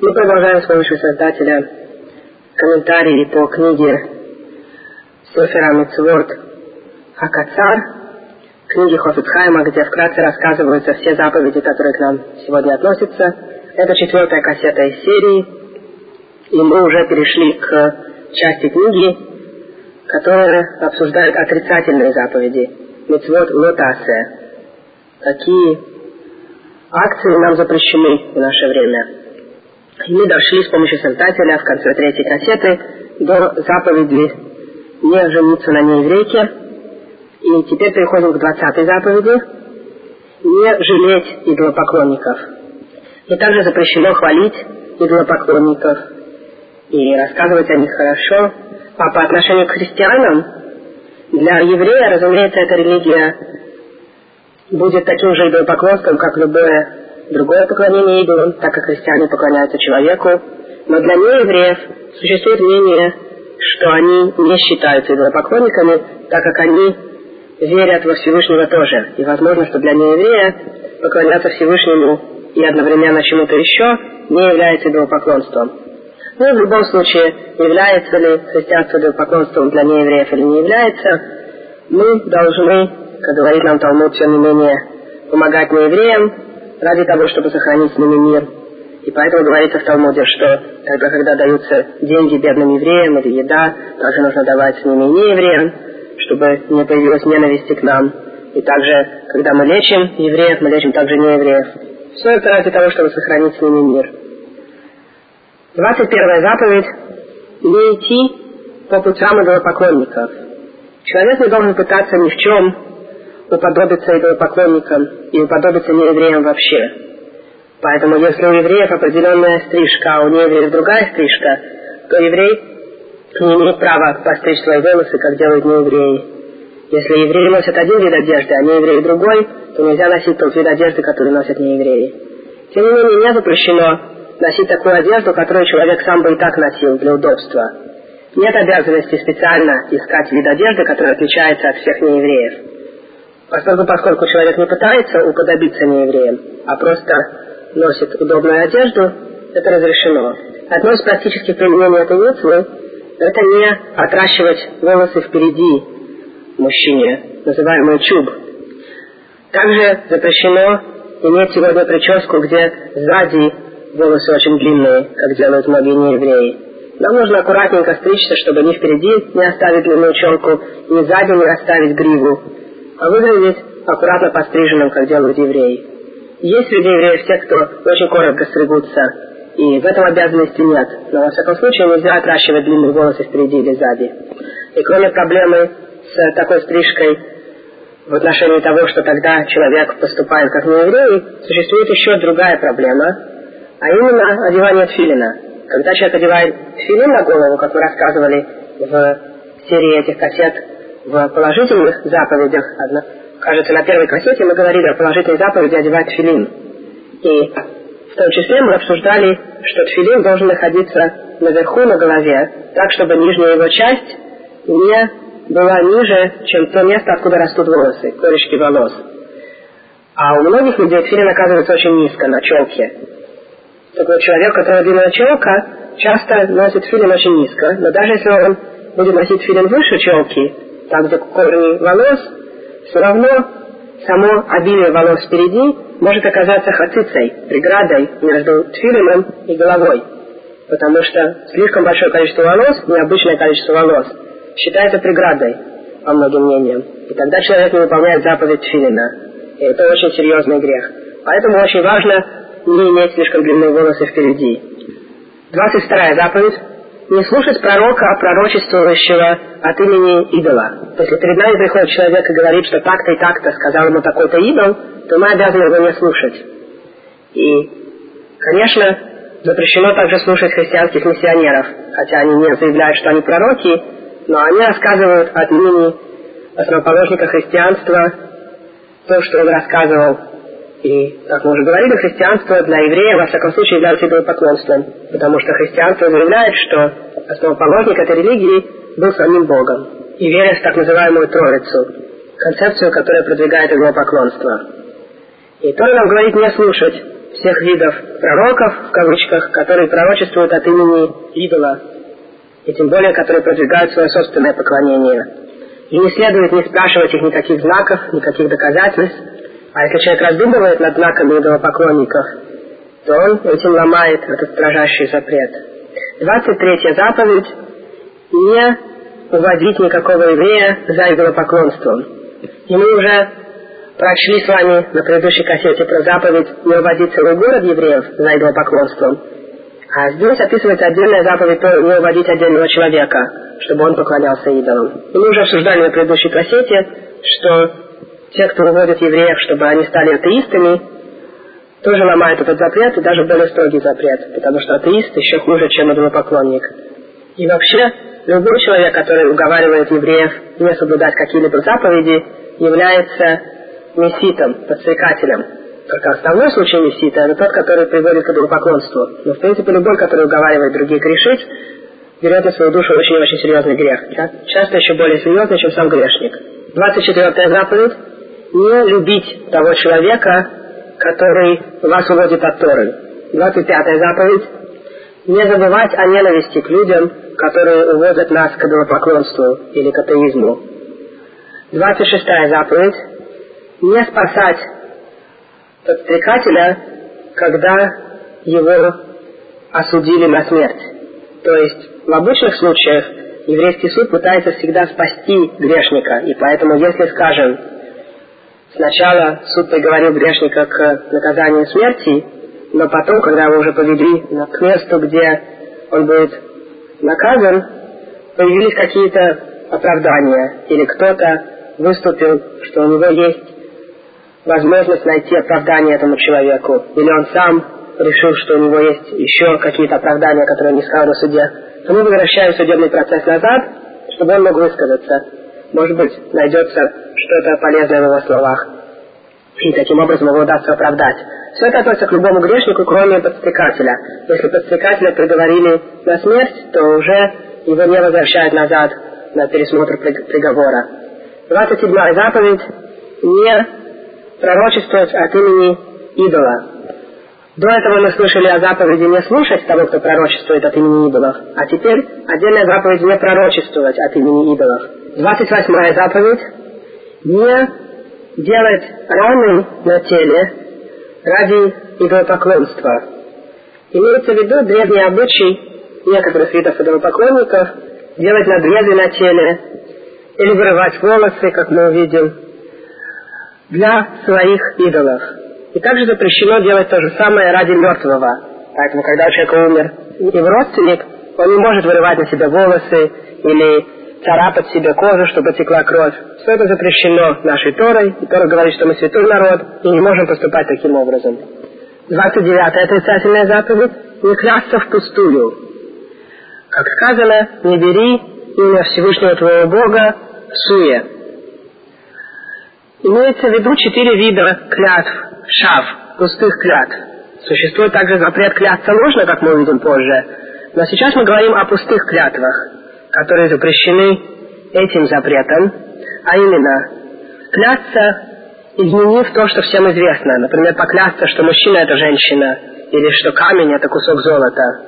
Мы продолжаем с помощью создателя комментарии по книге Сефера Мицворд Акацар, книги Хофицхайма, где вкратце рассказываются все заповеди, которые к нам сегодня относятся. Это четвертая кассета из серии, и мы уже перешли к части книги, которая обсуждает отрицательные заповеди. Мицвод лотасе. Какие акции нам запрещены в наше время. И мы дошли с помощью создателя в конце третьей кассеты до заповеди не жениться на нееврейке. И теперь переходим к двадцатой заповеди. Не жалеть идолопоклонников. И также запрещено хвалить идолопоклонников и рассказывать о них хорошо. А по отношению к христианам, для еврея, разумеется, эта религия будет таким же идолопоклонством, как любое другое поклонение идолам, так как христиане поклоняются человеку. Но для неевреев существует мнение, что они не считаются идолопоклонниками, так как они верят во Всевышнего тоже. И возможно, что для нееврея поклоняться Всевышнему и одновременно чему-то еще не является идолопоклонством. Ну и в любом случае, является ли христианство идолопоклонством для неевреев или не является, мы должны, как говорит нам Талмуд, тем не менее, помогать неевреям, ради того, чтобы сохранить с ними мир. И поэтому говорится в Талмуде, что тогда, когда даются деньги бедным евреям или еда, также нужно давать с ними не евреям, чтобы не появилась ненависти к нам. И также, когда мы лечим евреев, мы лечим также не евреев. Все это ради того, чтобы сохранить с ними мир. 21 заповедь – не идти по путям идолопоклонников. Человек не должен пытаться ни в чем уподобиться идолопоклонникам и уподобиться неевреям вообще. Поэтому если у евреев определенная стрижка, а у неевреев другая стрижка, то еврей не имеет права постричь свои волосы, как делают неевреи. Если евреи носят один вид одежды, а неевреи другой, то нельзя носить тот вид одежды, который носят неевреи. Тем не менее, не запрещено носить такую одежду, которую человек сам бы и так носил для удобства. Нет обязанности специально искать вид одежды, который отличается от всех неевреев. Поскольку, поскольку человек не пытается уподобиться неевреям, а просто носит удобную одежду, это разрешено. Одно из практических применений этой митцвы – это не отращивать волосы впереди мужчине, называемый чуб. Также запрещено иметь сегодня прическу, где сзади волосы очень длинные, как делают многие неевреи. Нам нужно аккуратненько стричься, чтобы ни впереди не оставить длинную челку, ни сзади не оставить гриву, а выглядеть аккуратно постриженным, как делают евреи. Есть среди евреев те, кто очень коротко стригутся, и в этом обязанности нет. Но, во всяком случае, нельзя отращивать длинные волосы впереди или сзади. И кроме проблемы с такой стрижкой в отношении того, что тогда человек поступает как нееврей, существует еще другая проблема, а именно одевание тфилина. Когда человек одевает тфилин на голову, как мы рассказывали в серии этих кассет в положительных заповедях, одна, кажется, на первой кассете мы говорили о положительной заповеди одевать тфилин. И в том числе мы обсуждали, что тфилин должен находиться наверху на голове, так, чтобы нижняя его часть не была ниже, чем то место, откуда растут волосы, корешки волос. А у многих людей тфилин оказывается очень низко, на челке. Такой человек, у которого длинная челка, часто носит филин очень низко, но даже если он будет носить филин выше челки, там, где корни волос, все равно само обилие волос впереди может оказаться хацицей, преградой между тфилином и головой. Потому что слишком большое количество волос, необычное количество волос, считается преградой, по многим мнениям. И тогда человек не выполняет заповедь тфилина. И это очень серьезный грех. Поэтому очень важно не иметь слишком длинные волосы впереди. 22 заповедь не слушать пророка, пророчествующего от имени идола. Если перед нами приходит человек и говорит, что так-то и так-то сказал ему такой-то идол, то мы обязаны его не слушать. И, конечно, запрещено также слушать христианских миссионеров, хотя они не заявляют, что они пророки, но они рассказывают от имени основоположника христианства то, что он рассказывал и, как мы уже говорили, христианство для еврея, во всяком случае, является идолопоклонством, потому что христианство заявляет, что основоположник этой религии был самим Богом, и верит в так называемую Троицу, концепцию, которая продвигает идолопоклонство. И Тора нам говорит не слушать всех видов пророков, в кавычках, которые пророчествуют от имени идола, и тем более, которые продвигают свое собственное поклонение. И не следует не спрашивать их никаких знаков, никаких доказательств, а если человек раздумывает над знаками идолопоклонников, то он этим ломает этот строжайший запрет. 23 заповедь – не уводить никакого еврея за идолопоклонством. И мы уже прочли с вами на предыдущей кассете про заповедь не уводить целый город евреев за идолопоклонством. А здесь описывается отдельная заповедь не уводить отдельного человека, чтобы он поклонялся идолам. И мы уже обсуждали на предыдущей кассете, что те, кто уводит евреев, чтобы они стали атеистами, тоже ломают этот запрет, и даже более строгий запрет, потому что атеист еще хуже, чем идолопоклонник. И вообще, любой человек, который уговаривает евреев не соблюдать какие-либо заповеди, является месситом, подстрекателем. Только основной случай мессита – это тот, который приводит к идолопоклонству. Но, в принципе, любой, который уговаривает других грешить, берет на свою душу очень-очень серьезный грех. Часто еще более серьезный, чем сам грешник. 24 заповедь – не любить того человека, который вас уводит от Торы. 25 заповедь – не забывать о ненависти к людям, которые уводят нас к идолопоклонству или к атеизму. 26 заповедь – не спасать подстрекателя, когда его осудили на смерть. То есть в обычных случаях еврейский суд пытается всегда спасти грешника, и поэтому если, скажем, Сначала суд приговорил грешника к наказанию смерти, но потом, когда его уже повели к месту, где он будет наказан, появились какие-то оправдания, или кто-то выступил, что у него есть возможность найти оправдание этому человеку, или он сам решил, что у него есть еще какие-то оправдания, которые он не сказал на суде, то мы возвращаем судебный процесс назад, чтобы он мог высказаться. Может быть, найдется что-то полезное в его словах. И таким образом его удастся оправдать. Все это относится к любому грешнику, кроме подстрекателя. Если подстрекателя приговорили на смерть, то уже его не возвращают назад на пересмотр приговора. 27 заповедь – не пророчествовать от имени идола. До этого мы слышали о заповеди не слушать того, кто пророчествует от имени идолов, а теперь отдельная заповедь не пророчествовать от имени идолов. 28 заповедь – не делать раны на теле ради идолопоклонства. Имеется в виду древний обычай некоторых видов идолопоклонников делать надрезы на теле или вырывать волосы, как мы увидим, для своих идолов. И также запрещено делать то же самое ради мертвого. Поэтому, когда у человека умер его родственник, он не может вырывать на себя волосы или царапать себе кожу, чтобы текла кровь. Все это запрещено нашей Торой, и Тора говорит, что мы святой народ, и не можем поступать таким образом. 29 отрицательная заповедь – не клясться впустую. Как сказано, не бери имя Всевышнего твоего Бога в суе. Имеется в виду четыре вида клятв, шав, пустых клятв. Существует также запрет клясться ложно, как мы увидим позже, но сейчас мы говорим о пустых клятвах – которые запрещены этим запретом, а именно клясться, изменив то, что всем известно. Например, поклясться, что мужчина – это женщина, или что камень – это кусок золота.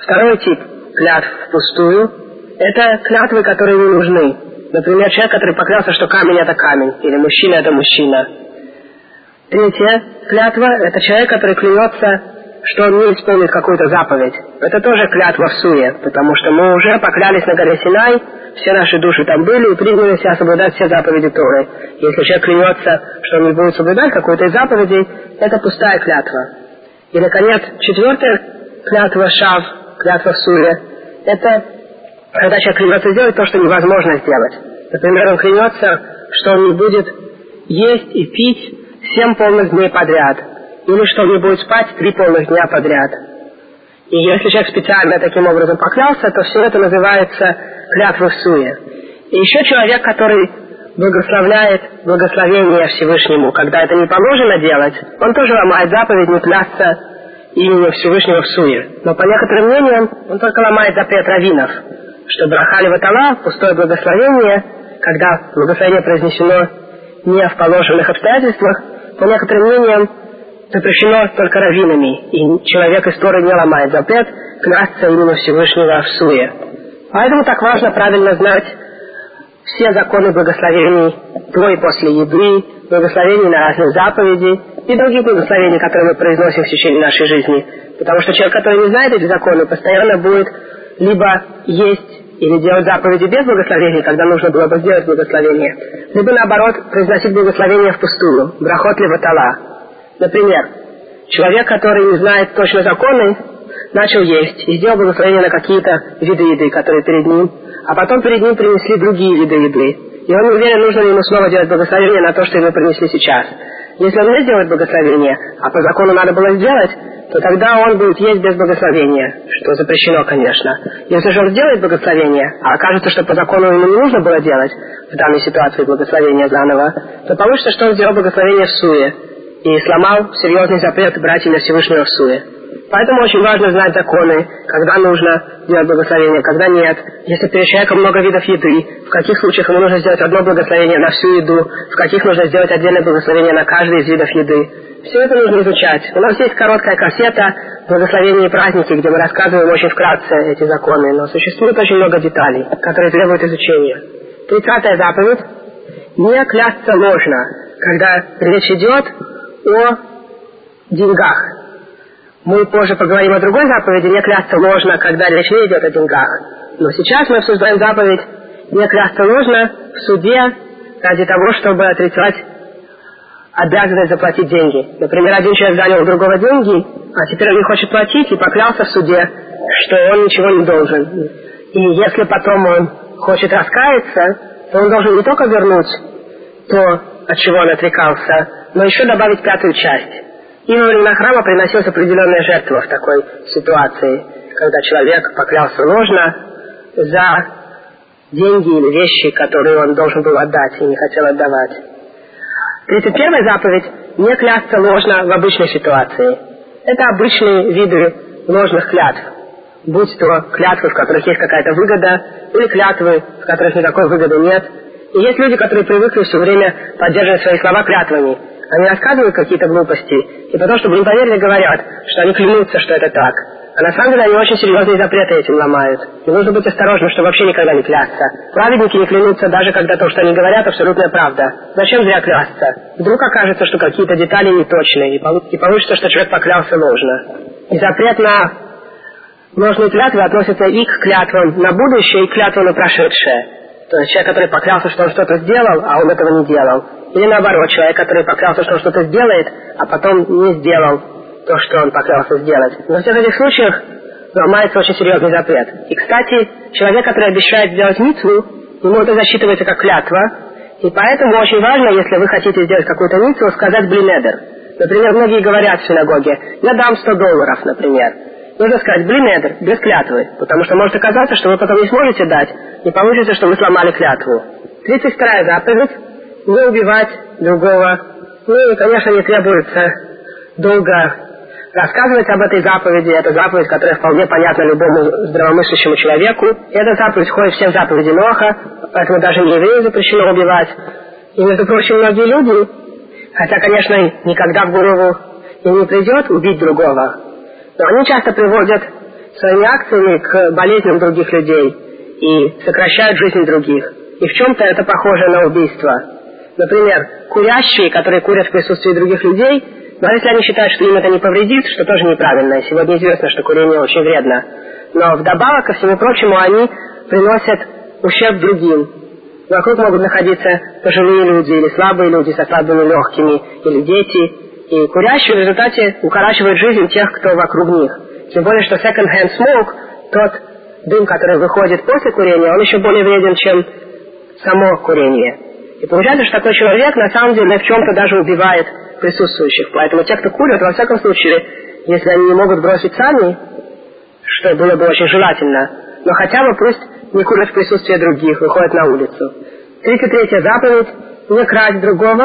Второй тип клятв впустую – это клятвы, которые не нужны. Например, человек, который поклялся, что камень – это камень, или мужчина – это мужчина. Третья клятва – это человек, который клянется что он не исполнит какую-то заповедь. Это тоже клятва в суе, потому что мы уже поклялись на горе Синай, все наши души там были и приняли себя соблюдать все заповеди Торы. Если человек клянется, что он не будет соблюдать какую-то из заповедей, это пустая клятва. И, наконец, четвертая клятва Шав, клятва в суе, это когда человек клянется сделать то, что невозможно сделать. Например, он клянется, что он не будет есть и пить семь полных дней подряд – или что не будет спать три полных дня подряд. И если человек специально таким образом поклялся, то все это называется клятвой в суе. И еще человек, который благословляет благословение Всевышнему, когда это не положено делать, он тоже ломает заповедь не клясться именем Всевышнего в суе. Но по некоторым мнениям он только ломает запрет раввинов, что брахали ватала, пустое благословение, когда благословение произнесено не в положенных обстоятельствах, по некоторым мнениям запрещено только раввинами, и человек из Торы не ломает запрет клясться именно Всевышнего в суе. Поэтому так важно правильно знать все законы благословений до и после еды, благословений на разные заповеди и других благословений, которые мы произносим в течение нашей жизни. Потому что человек, который не знает эти законы, постоянно будет либо есть или делать заповеди без благословения, когда нужно было бы сделать благословение, либо наоборот произносить благословение впустую, брахот ли ватала. Например, человек, который не знает точно законы, начал есть и сделал благословение на какие-то виды еды, которые перед ним, а потом перед ним принесли другие виды еды. И он уверен, нужно ли ему снова делать благословение на то, что ему принесли сейчас. Если он не сделает благословение, а по закону надо было сделать, то тогда он будет есть без благословения, что запрещено, конечно. Если же он сделает благословение, а окажется, что по закону ему не нужно было делать в данной ситуации благословение заново, то получится, что он сделал благословение в суе и сломал серьезный запрет брать имя Всевышнего в суе. Поэтому очень важно знать законы, когда нужно делать благословение, когда нет. Если перед человеком много видов еды, в каких случаях ему нужно сделать одно благословение на всю еду, в каких нужно сделать отдельное благословение на каждый из видов еды. Все это нужно изучать. У нас есть короткая кассета «Благословение и праздники», где мы рассказываем очень вкратце эти законы, но существует очень много деталей, которые требуют изучения. Тридцатая заповедь. Не клясться ложно, когда речь идет о деньгах. Мы позже поговорим о другой заповеди, не клясться ложно, когда речь не идет о деньгах. Но сейчас мы обсуждаем заповедь не клясться ложно в суде ради того, чтобы отрицать обязанность заплатить деньги. Например, один человек занял у другого деньги, а теперь он не хочет платить и поклялся в суде, что он ничего не должен. И если потом он хочет раскаяться, то он должен не только вернуть то, от чего он отрекался, но еще добавить пятую часть. И во времена храма приносилась определенная жертва в такой ситуации, когда человек поклялся ложно за деньги или вещи, которые он должен был отдать и не хотел отдавать. 31 заповедь – не клясться ложно в обычной ситуации. Это обычные виды ложных клятв. Будь то клятвы, в которых есть какая-то выгода, или клятвы, в которых никакой выгоды нет. И есть люди, которые привыкли все время поддерживать свои слова клятвами – они рассказывают какие-то глупости, и потом, чтобы не поверили, говорят, что они клянутся, что это так. А на самом деле они очень серьезные запреты этим ломают. И нужно быть осторожным, чтобы вообще никогда не клясться. Праведники не клянутся, даже когда то, что они говорят, абсолютная правда. Зачем зря клясться? Вдруг окажется, что какие-то детали неточные, и получится, что человек поклялся ложно. И запрет на ложные клятвы относится и к клятвам на будущее, и к клятвам на прошедшее. Есть человек, который поклялся, что он что-то сделал, а он этого не делал. Или наоборот, человек, который поклялся, что он что-то сделает, а потом не сделал то, что он поклялся сделать. Во всех этих случаях ломается очень серьезный запрет. И, кстати, человек, который обещает сделать митцву, ему это засчитывается как клятва, и поэтому очень важно, если вы хотите сделать какую-то митцву, сказать блинедер. Например, многие говорят в синагоге, я дам 100 долларов, например. Нужно сказать блинедер, без клятвы, потому что может оказаться, что вы потом не сможете дать, и получится, что вы сломали клятву. 32 заповедь не убивать другого. Ну и, конечно, не требуется долго рассказывать об этой заповеди. Это заповедь, которая вполне понятна любому здравомыслящему человеку. И эта заповедь входит в все заповеди Ноха, поэтому даже не еврею запрещено убивать. И, между прочим, многие люди, хотя, конечно, никогда в голову им не придет убить другого, но они часто приводят своими акциями к болезням других людей и сокращают жизнь других. И в чем-то это похоже на убийство. Например, курящие, которые курят в присутствии других людей, но если они считают, что им это не повредит, что тоже неправильно. Сегодня известно, что курение очень вредно. Но вдобавок ко всему прочему они приносят ущерб другим. Вокруг могут находиться пожилые люди или слабые люди со слабыми легкими, или дети. И курящие в результате укорачивают жизнь тех, кто вокруг них. Тем более, что second-hand smoke, тот дым, который выходит после курения, он еще более вреден, чем само курение. И получается, что такой человек на самом деле в чем-то даже убивает присутствующих. Поэтому те, кто курят, во всяком случае, если они не могут бросить сами, что было бы очень желательно, но хотя бы пусть не курят в присутствии других, выходят на улицу. 33 заповедь – не красть другого,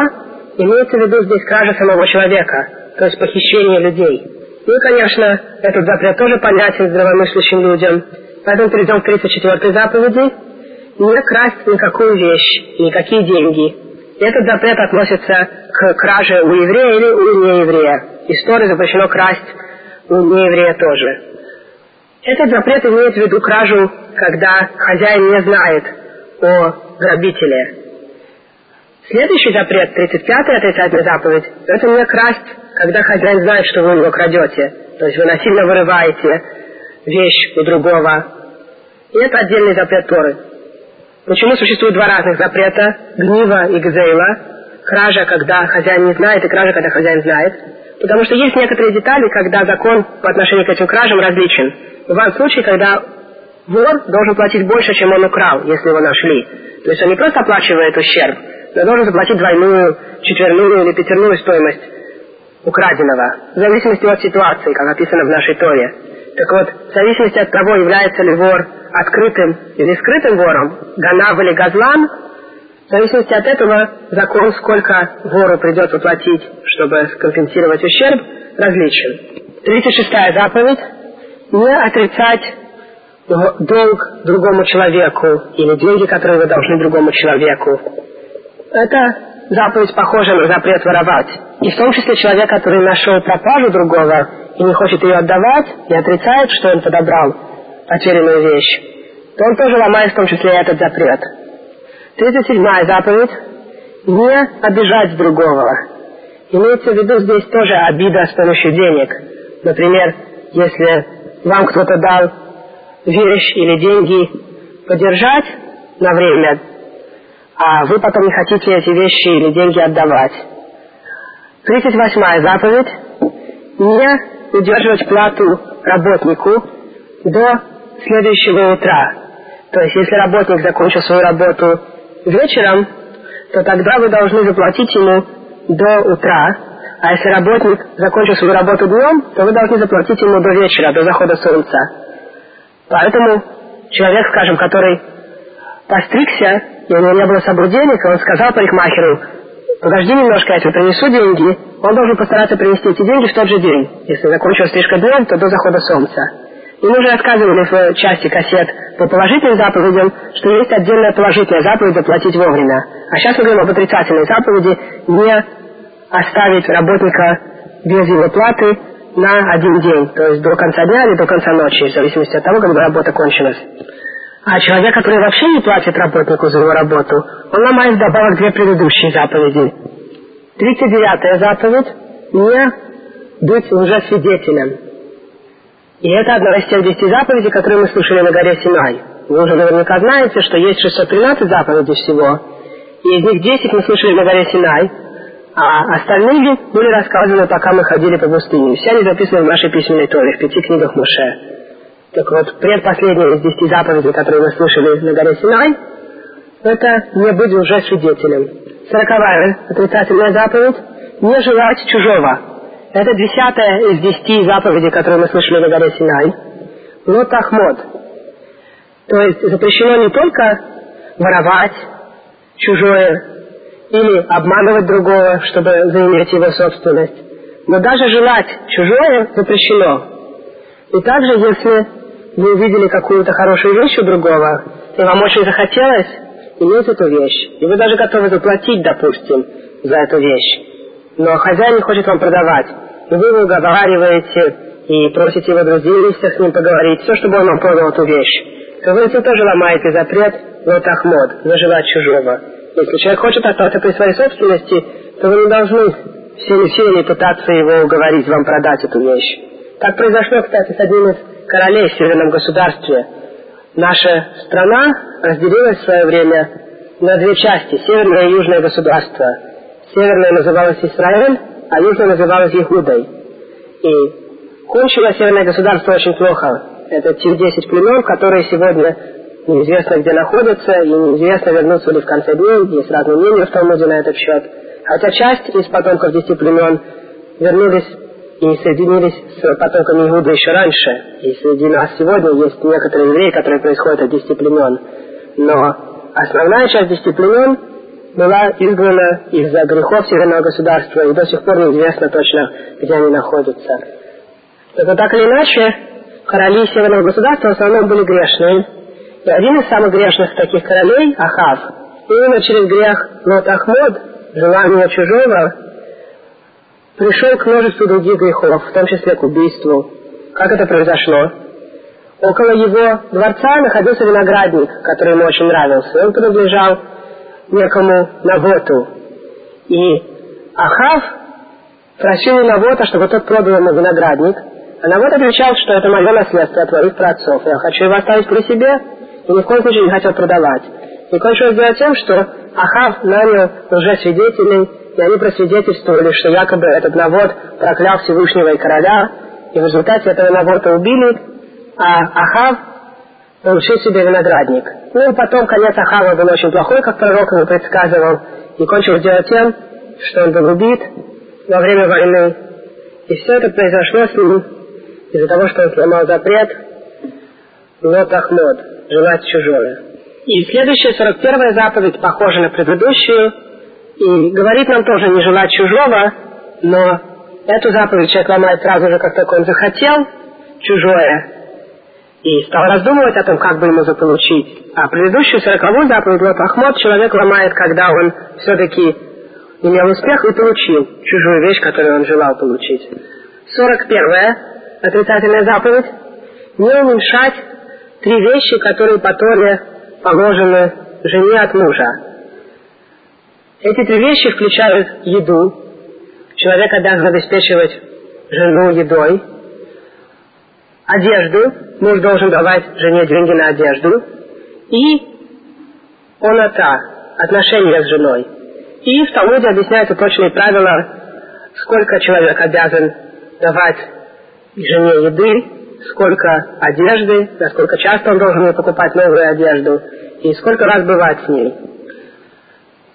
имеется в виду здесь кража самого человека, то есть похищение людей. Ну и, конечно, этот запрет тоже понятен здравомыслящим людям. Поэтому перейдем к 34 заповеди – не красть никакую вещь, никакие деньги. Этот запрет относится к краже у еврея или у нееврея. истории запрещено красть у нееврея тоже. Этот запрет имеет в виду кражу, когда хозяин не знает о грабителе. Следующий запрет, 35-й отрицательная заповедь, это не красть, когда хозяин знает, что вы у него крадете. То есть вы насильно вырываете вещь у другого. И это отдельный запрет Торы. Почему существует два разных запрета? Гнива и гзейла. Кража, когда хозяин не знает, и кража, когда хозяин знает. Потому что есть некоторые детали, когда закон по отношению к этим кражам различен. Бывают случаи, когда вор должен платить больше, чем он украл, если его нашли. То есть он не просто оплачивает ущерб, но должен заплатить двойную, четверную или пятерную стоимость украденного, в зависимости от ситуации, как описано в нашей Торе. Так вот, в зависимости от того, является ли вор открытым или скрытым вором, ганав или газлан, в зависимости от этого закон, сколько вору придется платить, чтобы скомпенсировать ущерб, различен. 36-я заповедь – не отрицать долг другому человеку или деньги, которые вы должны другому человеку. Это заповедь похожа на запрет воровать. И в том числе человек, который нашел пропажу другого и не хочет ее отдавать, и отрицает, что он подобрал потерянную вещь, то он тоже ломает в том числе этот запрет. 37 заповедь – не обижать другого. Имеется в виду здесь тоже обида с помощью денег. Например, если вам кто-то дал вещь или деньги подержать на время, а вы потом не хотите эти вещи или деньги отдавать. 38 заповедь – не удерживать плату работнику до следующего утра. То есть, если работник закончил свою работу вечером, то тогда вы должны заплатить ему до утра. А если работник закончил свою работу днем, то вы должны заплатить ему до вечера, до захода солнца. Поэтому человек, скажем, который постригся, и у него не было собой денег, он сказал парикмахеру, подожди немножко, я тебе принесу деньги. Он должен постараться принести эти деньги в тот же день. Если закончилась стрижка днем, то до захода солнца. И мы уже рассказывали в части кассет по положительным заповедям, что есть отдельная положительная заповедь заплатить вовремя. А сейчас мы говорим об отрицательной заповеди не оставить работника без его платы на один день, то есть до конца дня или до конца ночи, в зависимости от того, когда работа кончилась. А человек, который вообще не платит работнику за его работу, он ломает вдобавок две предыдущие заповеди. 39-я заповедь – не быть лжесвидетелем. И это одна из тех десяти заповедей, которые мы слушали на горе Синай. Вы уже наверняка знаете, что есть 613 заповедей всего, и из них 10 мы слышали на горе Синай, а остальные были рассказаны, пока мы ходили по пустыне. Все они записаны в нашей письменной Торе, в пяти книгах Муше. Так вот, предпоследняя из десяти заповедей, которые мы слышали на горе Синай, это не быть уже свидетелем. Сороковая отрицательная заповедь – не желать чужого. Это десятая из десяти заповедей, которые мы слышали на горе Синай. Лот Ахмод. То есть запрещено не только воровать чужое или обманывать другого, чтобы заиметь его собственность, но даже желать чужое запрещено. И также, если вы увидели какую-то хорошую вещь у другого, и вам очень захотелось иметь эту вещь, и вы даже готовы заплатить, допустим, за эту вещь, но хозяин не хочет вам продавать, и вы его уговариваете и просите его друзей с ним поговорить, все, чтобы он вам продал эту вещь, то вы этим тоже ломаете запрет вот ахмод, заживать чужого. Если человек хочет остаться при своей собственности, то вы не должны всеми силами пытаться его уговорить вам продать эту вещь. Так произошло, кстати, с одним из королей в северном государстве. Наша страна разделилась в свое время на две части, северное и южное государство. Северное называлось Израиль, а южное называлось Иудой. И кончило северное государство очень плохо. Это те 10 племен, которые сегодня неизвестно где находятся, и неизвестно, вернутся ли в конце дней, есть разные мнения в Талмуде на этот счет. Хотя часть из потомков десяти племен вернулись и соединились с потомками Иуда еще раньше. И среди нас сегодня есть некоторые евреи, которые происходят от десяти. Но основная часть десяти была изгнана из-за грехов северного государства, и до сих пор неизвестно точно, где они находятся. Так, так или иначе, короли северного государства в основном были грешные. И один из самых грешных таких королей, Ахав, именно через грех Лот Ахмод, желание чужого, пришел к множеству других грехов, в том числе к убийству. Как это произошло? Около его дворца находился виноградник, который ему очень нравился. Он принадлежал некому Навоту. И Ахав просил у Навота, чтобы тот продал ему виноградник. А Навот отвечал, что это мое наследство от твоих праотцов. Я хочу его оставить при себе, и ни в коем случае не хотел продавать. И кончилось дело тем, что Ахав нанял лжесвидетелей, и они просвидетельствовали, что якобы этот Навод проклял Всевышнего и короля, и в результате этого Навота убили, а Ахав получил себе виноградник. Ну и потом конец Ахава был очень плохой, как пророк ему предсказывал, и кончилось дело тем, что он был убит во время войны. И все это произошло с ним из-за того, что он сломал запрет Лот Ахмод, желать чужое. И следующая, 41 заповедь, похожа на предыдущую, и говорит нам тоже не желать чужого, но эту заповедь человек ломает сразу же, как только он захотел чужое, и стал раздумывать о том, как бы ему заполучить. А предыдущую сороковую заповедь Лот Ахмод человек ломает, когда он все-таки имел успех и получил чужую вещь, которую он желал получить. Сорок первая отрицательная заповедь – не уменьшать три вещи, которые по Торе положены жене от мужа. Эти три вещи включают еду. Человек обязан обеспечивать жену едой. Одежду. Муж должен давать жене деньги на одежду. И онота. Отношения с женой. И в Талмуде объясняются точные правила, сколько человек обязан давать жене еды, сколько одежды, насколько часто он должен ей покупать новую одежду и сколько раз бывать с ней.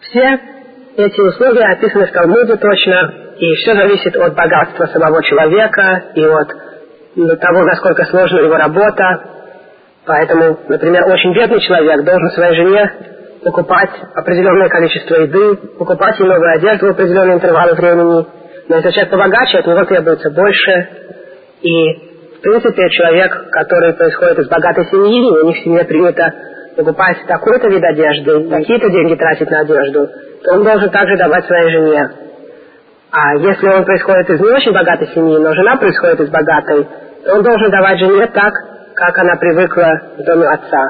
Все эти условия описаны в Талмуде точно, и все зависит от богатства самого человека и от того, насколько сложна его работа. Поэтому, например, очень бедный человек должен своей жене покупать определенное количество еды, покупать ей новую одежду в определенные интервалы времени. Но если человек побогаче, от него требуется больше. И, в принципе, человек, который происходит из богатой семьи, у них в семье принято покупать такой-то вид одежды, какие-то деньги тратить на одежду, то он должен также давать своей жене. А если он происходит из не очень богатой семьи, но жена происходит из богатой, то он должен давать жене так, как она привыкла в доме отца.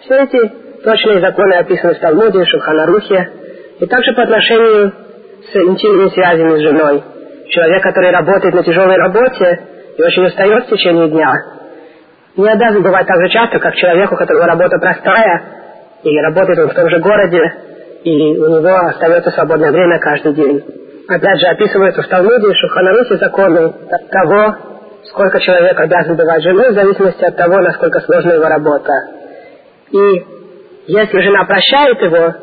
Все эти точные законы описаны в Талмуде, Шуханарухе, и также по отношению с интимными связями с женой. Человек, который работает на тяжелой работе и очень устает в течение дня, не обязан бывать так же часто, как человеку, у которого работа простая, и работает он в том же городе, и у него остается свободное время каждый день. Опять же, описывается в Талмуде и Шуханарухе законы того, сколько человек обязан бывать женой, в зависимости от того, насколько сложна его работа. И если жена прощает его,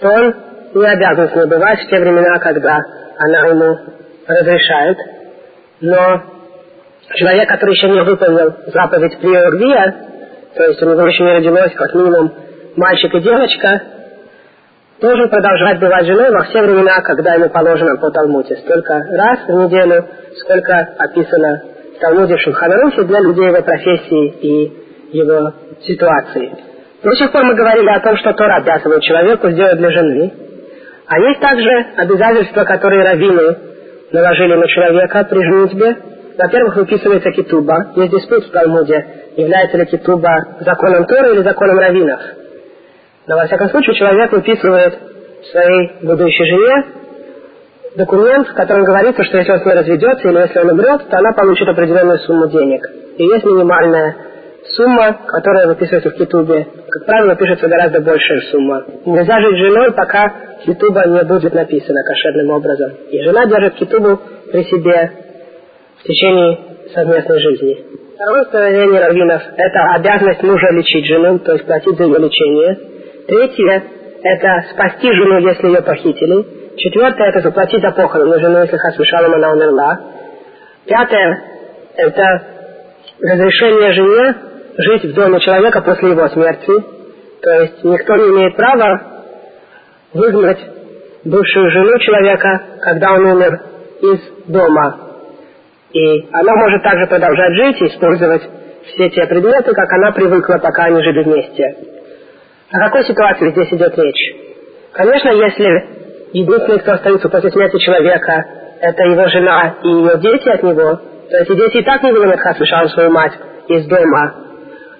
то он не обязан с ней бывать в те времена, когда она ему разрешает. Но человек, который еще не выполнил заповедь Приоргвия, то есть у него еще не родилось как минимум мальчик и девочка, должен продолжать бывать женой во все времена, когда ему положено по Талмуде. Столько раз в неделю, сколько описано в Талмуде Шульханарухе для людей его профессии и его ситуации. До сих пор мы говорили о том, что Тора обязывает человеку сделать для жены. А есть также обязательства, которые раввины наложили на человека при женитьбе. Во-первых, выписывается китуба. Есть диспут в Талмуде, является ли китуба законом Тора или законом раввинов. Но, во всяком случае, человек выписывает своей будущей жене документ, в котором говорится, что если он с ней разведется или если он умрет, то она получит определенную сумму денег. И есть минимальная сумма, которая выписывается в Китубе. Как правило, пишется гораздо большая сумма. Нельзя жить женой, пока Китуба не будет написана кошерным образом. И жена держит Китубу при себе в течение совместной жизни. Второе установление раввинов – это обязанность мужа лечить жену, то есть платить за ее лечение. Третье – это спасти жену, если ее похитили. Четвертое – это заплатить за похороны жены, если Хасвишалом она умерла. Пятое – это разрешение жене жить в доме человека после его смерти. То есть никто не имеет права выгнать бывшую жену человека, когда он умер, из дома. И она может также продолжать жить и использовать все те предметы, как она привыкла, пока они жили вместе. О какой ситуации здесь идет речь? Конечно, если единственный, кто остается после смерти человека, это его жена и ее дети от него, то эти дети и так не выгонят Хасвишалу свою мать из дома,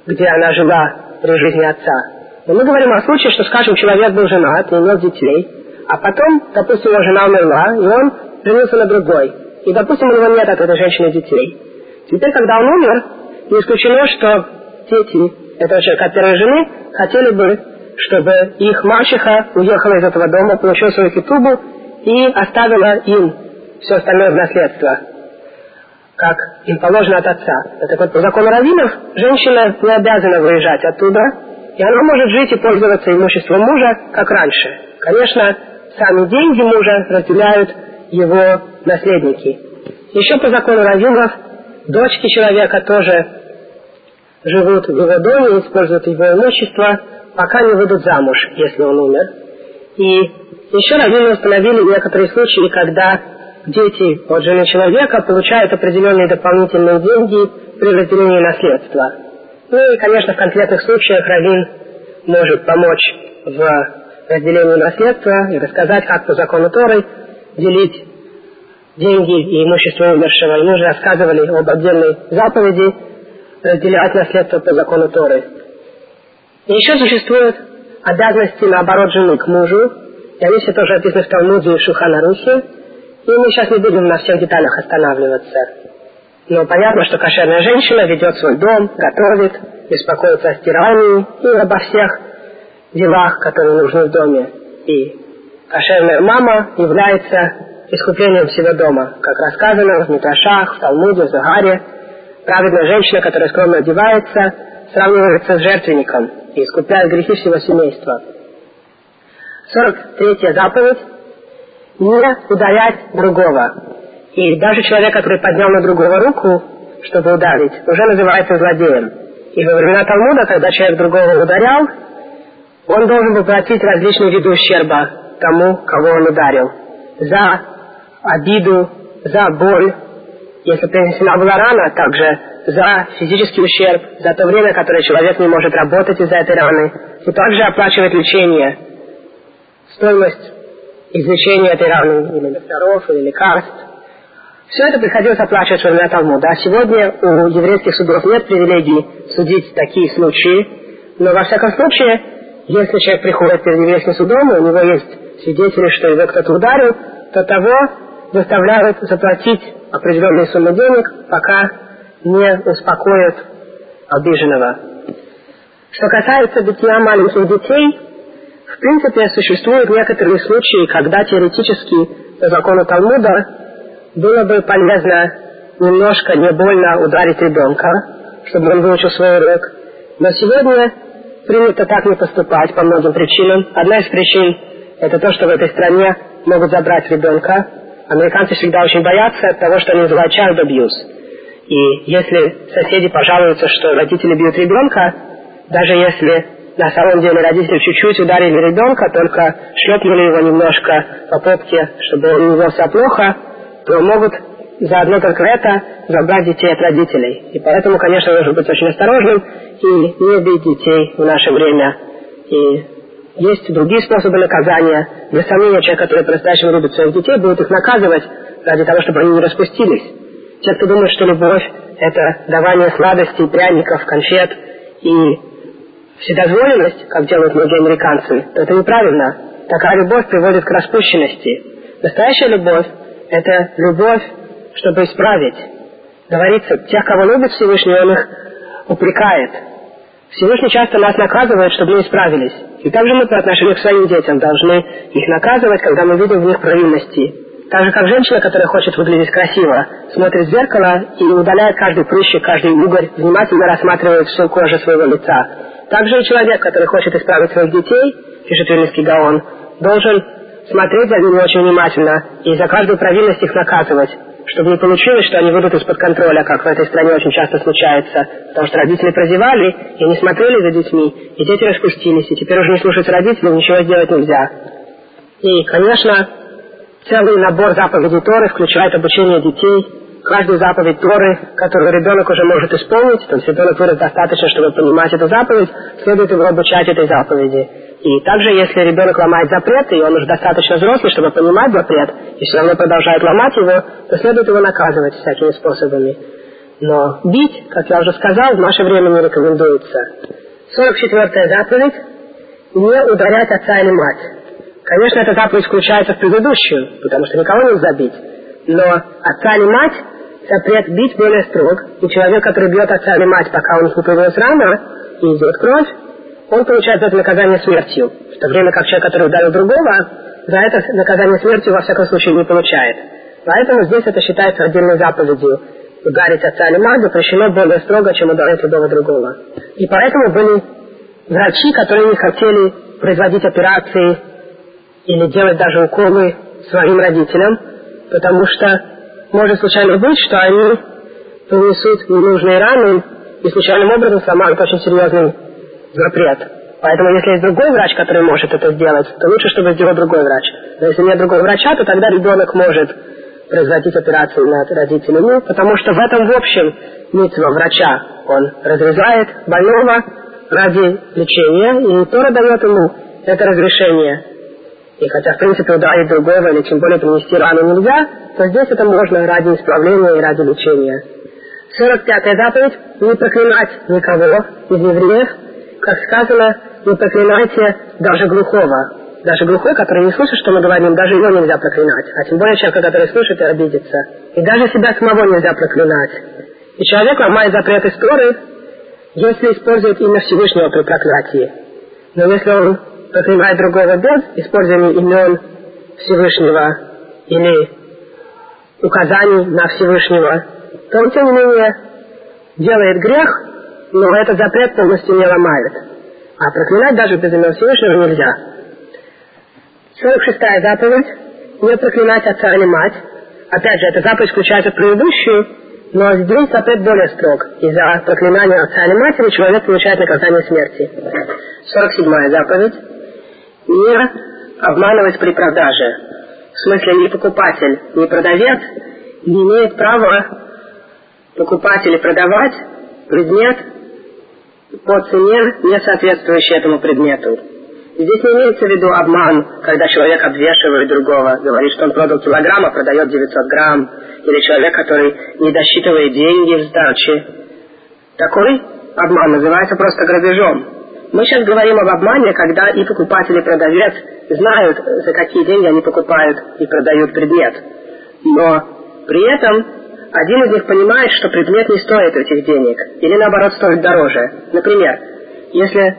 где она жила при жизни отца. Но мы говорим о случае, что, скажем, человек был женат и имел детей, а потом, допустим, его жена умерла, и он женился на другой. И, допустим, у него нет от этой женщины детей. Теперь, когда он умер, не исключено, что дети этого человека от первой жены хотели бы, чтобы их мачеха уехала из этого дома, получила свою китубу и оставила им все остальное в наследство, как им положено от отца. Так вот, по закону раввинов, женщина не обязана выезжать оттуда, и она может жить и пользоваться имуществом мужа, как раньше. Конечно, сами деньги мужа разделяют его наследники. Еще по закону раввинов, дочки человека тоже живут в его доме, используют его имущество, пока не выйдут замуж, если он умер. И еще раввины установили некоторые случаи, когда дети от жены человека получают определенные дополнительные деньги при разделении наследства. Ну и, конечно, в конкретных случаях раввин может помочь в разделении наследства и рассказать, как по закону Торы делить деньги и имущество умершего. И мы уже рассказывали об отдельной заповеди разделять наследство по закону Торы. И еще существуют обязанности, наоборот, жены к мужу, и они все тоже описаны в Талмуде и Шуханарухе, и мы сейчас не будем на всех деталях останавливаться. Но понятно, что кошерная женщина ведет свой дом, готовит, беспокоится о стирании и обо всех делах, которые нужны в доме. И кошерная мама является искуплением всего дома, как рассказано в Митрашах, в Талмуде, в Загаре. Праведная женщина, которая скромно одевается, сравнивается с жертвенником и искупляет грехи всего семейства. 43 заповедь – не ударять другого. И даже человек, который поднял на другого руку, чтобы ударить, уже называется злодеем. И во времена Талмуда, когда человек другого ударял, он должен был платить различные виды ущерба тому, кого он ударил. За обиду, за боль, если принесена была рана, также за физический ущерб, за то время, которое человек не может работать из-за этой раны, и также оплачивать лечение, стоимость излечения этой раны, или докторов, или лекарств. Все это приходилось оплачивать во времена Талмуда. А сегодня у еврейских судов нет привилегии судить такие случаи, но во всяком случае, если человек приходит перед еврейским судом, и у него есть свидетели, что его кто-то ударил, то того заставляют заплатить определенные суммы денег, пока не успокоят обиженного. Что касается битья маленьких детей, в принципе, существуют некоторые случаи, когда теоретически по закону Талмуда было бы полезно немножко не больно ударить ребенка, чтобы он выучил свой урок. Но сегодня принято так не поступать по многим причинам. Одна из причин – это то, что в этой стране могут забрать ребенка. Американцы всегда очень боятся того, что они называют child abuse. И если соседи пожалуются, что родители бьют ребенка, даже если на самом деле родители чуть-чуть ударили ребенка, только шлепнули его немножко по попке, чтобы он не вел себя плохо, то могут заодно только это забрать детей от родителей. И поэтому, конечно, нужно быть очень осторожным и не бить детей в наше время. И есть другие способы наказания. Для сомнения, человек, который по-настоящему любит своих детей, будет их наказывать ради того, чтобы они не распустились. Те, кто думает, что любовь – это давание сладостей, пряников, конфет и вседозволенность, как делают многие американцы, то это неправильно. Такая любовь приводит к распущенности. Настоящая любовь – это любовь, чтобы исправить. Говорится, тех, кого любит Всевышний, он их упрекает. Всевышний часто нас наказывает, чтобы мы исправились. И также мы по отношению к своим детям должны их наказывать, когда мы видим в них провинности. Так же, как женщина, которая хочет выглядеть красиво, смотрит в зеркало и удаляет каждый прыщик, каждый угорь, внимательно рассматривает всю кожу своего лица. Также и человек, который хочет исправить своих детей, пишет Вильнинский Гаон, должен смотреть за ними очень внимательно и за каждую провинность их наказывать, чтобы не получилось, что они выйдут из-под контроля, как в этой стране очень часто случается, потому что родители прозевали и не смотрели за детьми, и дети распустились, и теперь уже не слушаются родителей, ничего сделать нельзя. И, конечно, Целый набор заповедей Торы включает обучение детей, каждую заповедь Торы, которую ребенок уже может исполнить, то есть ребенок вырос достаточно, чтобы понимать эту заповедь, следует его обучать этой заповеди. И также, если ребенок ломает запрет, и он уже достаточно взрослый, чтобы понимать запрет, и все равно продолжает ломать его, то следует его наказывать всякими способами. Но бить, как я уже сказал, в наше время не рекомендуется. 44-я заповедь – не ударять отца или мать. Конечно, эта заповедь включается в предыдущую, потому что никого нельзя бить. Но отца или мать запрет бить более строг, и человек, который бьет отца или мать, пока у них не появилась рана, и идет кровь, он получает за это наказание смертью, в то время как человек, который ударил другого, за это наказание смертью во всяком случае не получает. Поэтому здесь это считается отдельной заповедью. Ударить отца или мать запрещено более строго, чем ударить любого другого. И поэтому были врачи, которые не хотели производить операции или делать даже уколы своим родителям, потому что может случайно быть, что они принесут ненужные раны и случайным образом сломают очень серьезный запрет. Поэтому, если есть другой врач, который может это сделать, то лучше, чтобы сделал другой врач. Но если нет другого врача, то тогда ребенок может производить операцию над родителями, потому что в этом в общем митцва врача. Он разрезает больного ради лечения, и Тора дает ему это разрешение. И хотя, в принципе, ударить другого или тем более принести рану нельзя, то здесь это можно ради исправления и ради лечения. 45-я заповедь – не проклинать никого из евреев, как сказано, не проклинайте даже глухого. Даже глухой, который не слышит, что мы говорим, даже его нельзя проклинать. А тем более человека, который слышит и обидится. И даже себя самого нельзя проклинать. И человек ломает запреты Торы, если использует имя Всевышнего при проклятии. Но если он проклинает другого без использования имен Всевышнего или указаний на Всевышнего, то он, тем не менее, делает грех, но этот запрет полностью не ломает. А проклинать даже без имен Всевышнего нельзя. 46-я заповедь – не проклинать отца или мать. Опять же, эта заповедь включается в предыдущую, но здесь запрет более строг. Из-за проклинания отца или матери человек получает наказание смерти. 47-я заповедь – не обманывать при продаже. В смысле, ни покупатель, ни продавец не имеет права покупать или продавать предмет по цене, не соответствующей этому предмету. Здесь не имеется в виду обман, когда человек обвешивает другого, говорит, что он продал килограмм, а продает 900 грамм, или человек, который не досчитывает деньги в сдаче. Такой обман называется просто грабежом. Мы сейчас говорим об обмане, когда и покупатель, и продавец знают, за какие деньги они покупают и продают предмет. Но при этом один из них понимает, что предмет не стоит этих денег, или наоборот стоит дороже. Например, если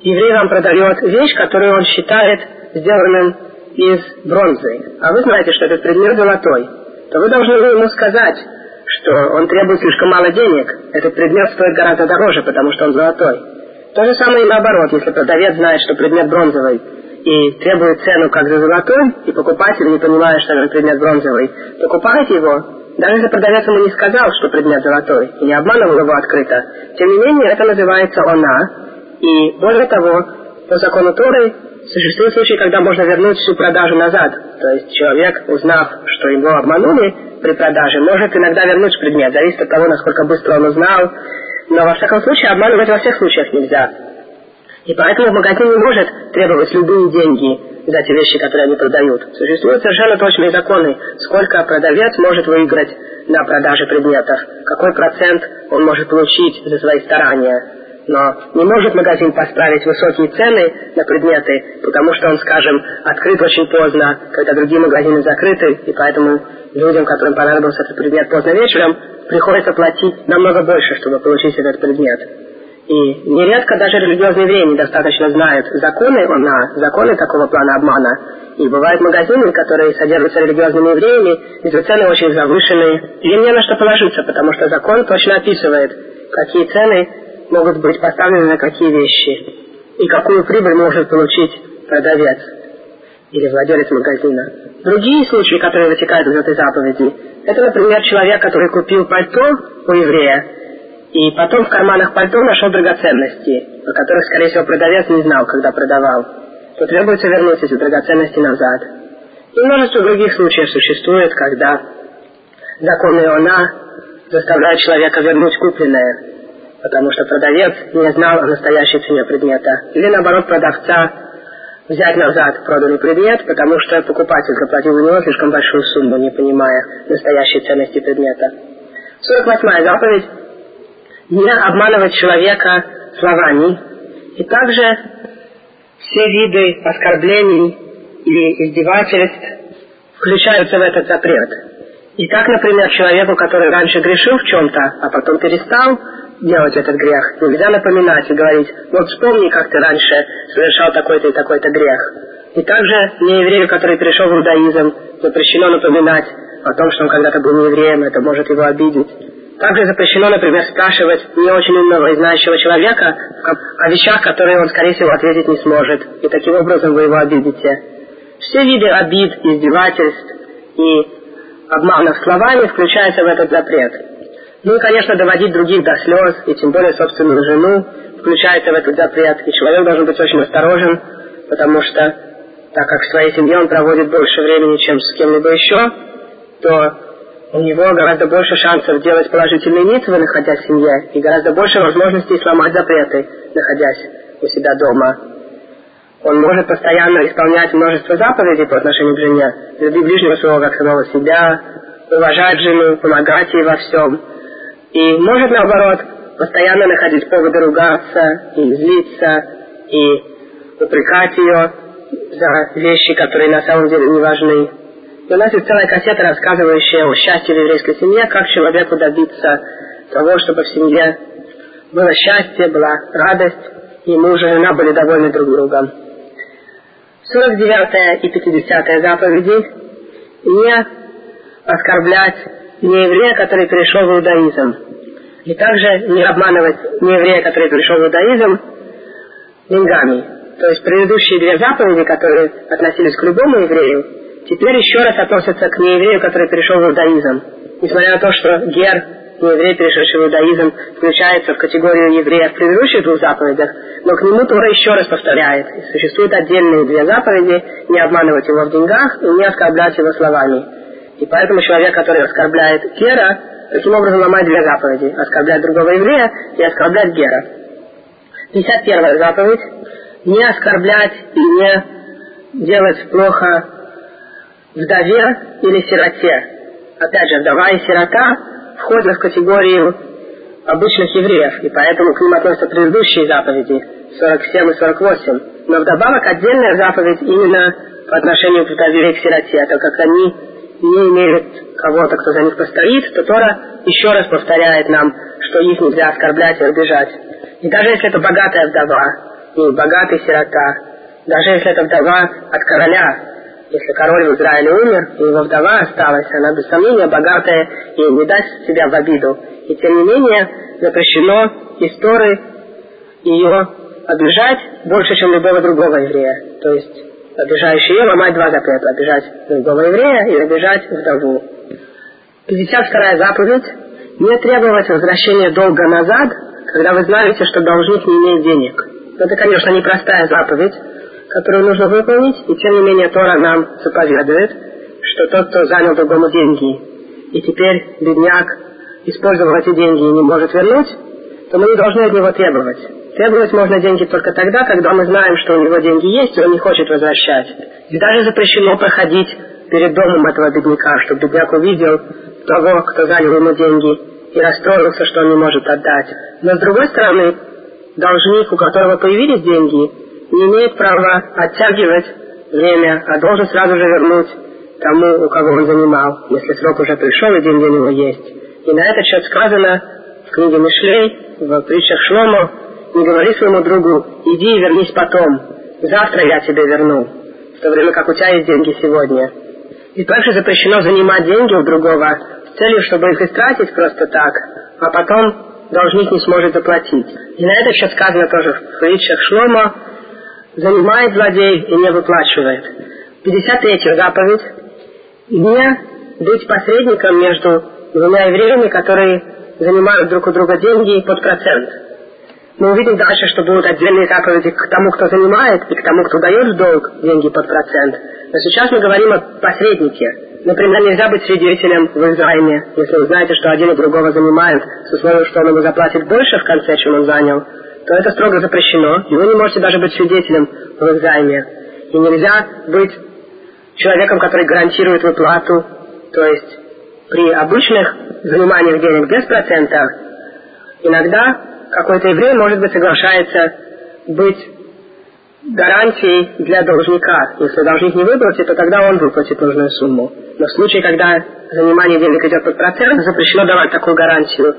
еврей вам продает вещь, которую он считает сделанным из бронзы, а вы знаете, что этот предмет золотой, то вы должны ему сказать, что он требует слишком мало денег, этот предмет стоит гораздо дороже, потому что он золотой. То же самое и наоборот, если продавец знает, что предмет бронзовый, и требует цену как за золотой, и покупатель не понимает, что этот предмет бронзовый, покупает его даже если продавец ему не сказал, что предмет золотой, и не обманывал его открыто, тем не менее это называется она, и более того, по закону Торы существует случай, когда можно вернуть всю продажу назад. То есть человек, узнав, что его обманули при продаже, может иногда вернуть предмет, зависит от того, насколько быстро он узнал. Но во всяком случае обманывать во всех случаях нельзя. И поэтому магазин не может требовать любые деньги за те вещи, которые они продают. Существуют совершенно точные законы, сколько продавец может выиграть на продаже предметов, какой процент он может получить за свои старания. Но не может магазин поставить высокие цены на предметы, потому что он, скажем, открыт очень поздно, когда другие магазины закрыты, и поэтому людям, которым понадобился этот предмет поздно вечером, приходится платить намного больше, чтобы получить этот предмет. И нередко даже религиозные евреи недостаточно знают законы на законы такого плана обмана. И бывают магазины, которые содержатся религиозными евреями, где цены очень завышенные. И им не на что положиться, потому что закон точно описывает, какие цены могут быть поставлены на какие вещи. И какую прибыль может получить продавец или владелец магазина. Другие случаи, которые вытекают из этой заповеди, это, например, человек, который купил пальто у еврея, и потом в карманах пальто нашел драгоценности, о которых, скорее всего, продавец не знал, когда продавал, то требуется вернуть эти драгоценности назад. И множество других случаев существует, когда закон Иона заставляет человека вернуть купленное. потому что продавец не знал о настоящей цене предмета. Или наоборот продавца взять назад проданный предмет, потому что покупатель заплатил за него слишком большую сумму, не понимая настоящей ценности предмета. 48 заповедь не обманывать человека словами, и также все виды оскорблений или издевательств включаются в этот запрет. И так, например, человеку, который раньше грешил в чем-то, а потом перестал делать этот грех, нельзя напоминать и говорить, вот вспомни, как ты раньше совершал такой-то и такой-то грех. И также нееврею, который перешел в иудаизм, запрещено напоминать о том, что он когда-то был неевреем, это может его обидеть. Также запрещено, например, спрашивать не очень умного и знающего человека о вещах, которые он, скорее всего, ответить не сможет. И таким образом вы его обидите. Все виды обид, издевательств и обманов словами включаются в этот запрет. Ну и, конечно, доводить других до слез, и тем более собственную жену, включается в этот запрет. И человек должен быть очень осторожен, потому что, так как в своей семье он проводит больше времени, чем с кем-либо еще, то у него гораздо больше шансов делать положительные митвы, находясь в семье, и гораздо больше возможностей сломать запреты, находясь у себя дома. Он может постоянно исполнять множество заповедей по отношению к жене, любить ближнего своего как самого себя, уважать жену, помогать ей во всем. И может, наоборот, постоянно находить поводы ругаться и злиться, и упрекать ее за вещи, которые на самом деле не важны. И у нас есть целая кассета, рассказывающая о счастье в еврейской семье, как человеку добиться того, чтобы в семье было счастье, была радость, и муж и жена были довольны друг другом. 49 и 50 заповеди не оскорблять нееврея, который перешел в иудаизм. И также не обманывать нееврея, который перешел в иудаизм, деньгами. То есть предыдущие две заповеди, которые относились к любому еврею, теперь еще раз относятся к нееврею, который перешел в иудаизм. Несмотря на то, что гер, нееврей, перешедший в иудаизм, включается в категорию еврея в предыдущих двух заповедях, но к нему Тора еще раз повторяет. И существуют отдельные две заповеди, не обманывать его в деньгах и не оскорблять его словами. И поэтому человек, который оскорбляет гера, таким образом ломает две заповеди. Оскорблять другого еврея и оскорблять гера. 51 заповедь. Не оскорблять и не делать плохо вдове или сироте. Опять же, вдова и сирота входят в категорию обычных евреев, и поэтому к ним относятся предыдущие заповеди 47 и 48. Но вдобавок отдельная заповедь именно по отношению к вдове и к сироте, так как они не имеют кого-то, кто за них постоит, то Тора еще раз повторяет нам, что их нельзя оскорблять и обижать. И даже если это богатая вдова, и богатый сирота, даже если это вдова от короля, если король в Израиле умер, и его вдова осталась, она без сомнения богатая и не даст себя в обиду. И тем не менее запрещено истории ее обижать больше, чем любого другого еврея. То есть обижающий ее ломать два запрета. Обижать другого еврея и обижать вдову. 52 заповедь. Не требовать возвращения долга назад, когда вы знаете, что должник не имеет денег. Это, конечно, непростая заповедь, которую нужно выполнить, и тем не менее Тора нам заповедует, что тот, кто занял другому деньги, и теперь бедняк использовал эти деньги и не может вернуть, то мы не должны от него требовать. Требовать можно деньги только тогда, когда мы знаем, что у него деньги есть, и он не хочет возвращать. И даже запрещено проходить перед домом этого бедняка, чтобы бедняк увидел того, кто занял ему деньги, и расстроился, что он не может отдать. Но с другой стороны, должник, у которого появились деньги, не имеет права оттягивать время, а должен сразу же вернуть тому, у кого он занимал, если срок уже пришел и деньги у него есть. И на этот счет сказано в книге Мишлей, в притчах Шломо, не говори своему другу, иди и вернись потом, завтра я тебе верну, в то время как у тебя есть деньги сегодня. И также запрещено занимать деньги у другого с целью, чтобы их истратить просто так, а потом должник не сможет заплатить. И на этот счет сказано тоже в притчах Шломо, занимает злодей и не выплачивает. 53 заповедь. Не быть посредником между двумя евреями, которые занимают друг у друга деньги под процент. Мы увидим дальше, что будут отдельные заповеди к тому, кто занимает, и к тому, кто дает в долг деньги под процент. Но сейчас мы говорим о посреднике. Например, нельзя быть свидетелем в Израиле, если вы знаете, что один и другого занимают, с условием, что он ему заплатит больше в конце, чем он занял, то это строго запрещено, вы не можете даже быть свидетелем в экзамене. И нельзя быть человеком, который гарантирует выплату, то есть при обычных заниманиях денег без процента, иногда какой-то еврей, может быть, соглашается быть гарантией для должника. Если должник не выплатит, то тогда он выплатит нужную сумму. Но в случае, когда занимание денег идет под процент, запрещено давать такую гарантию.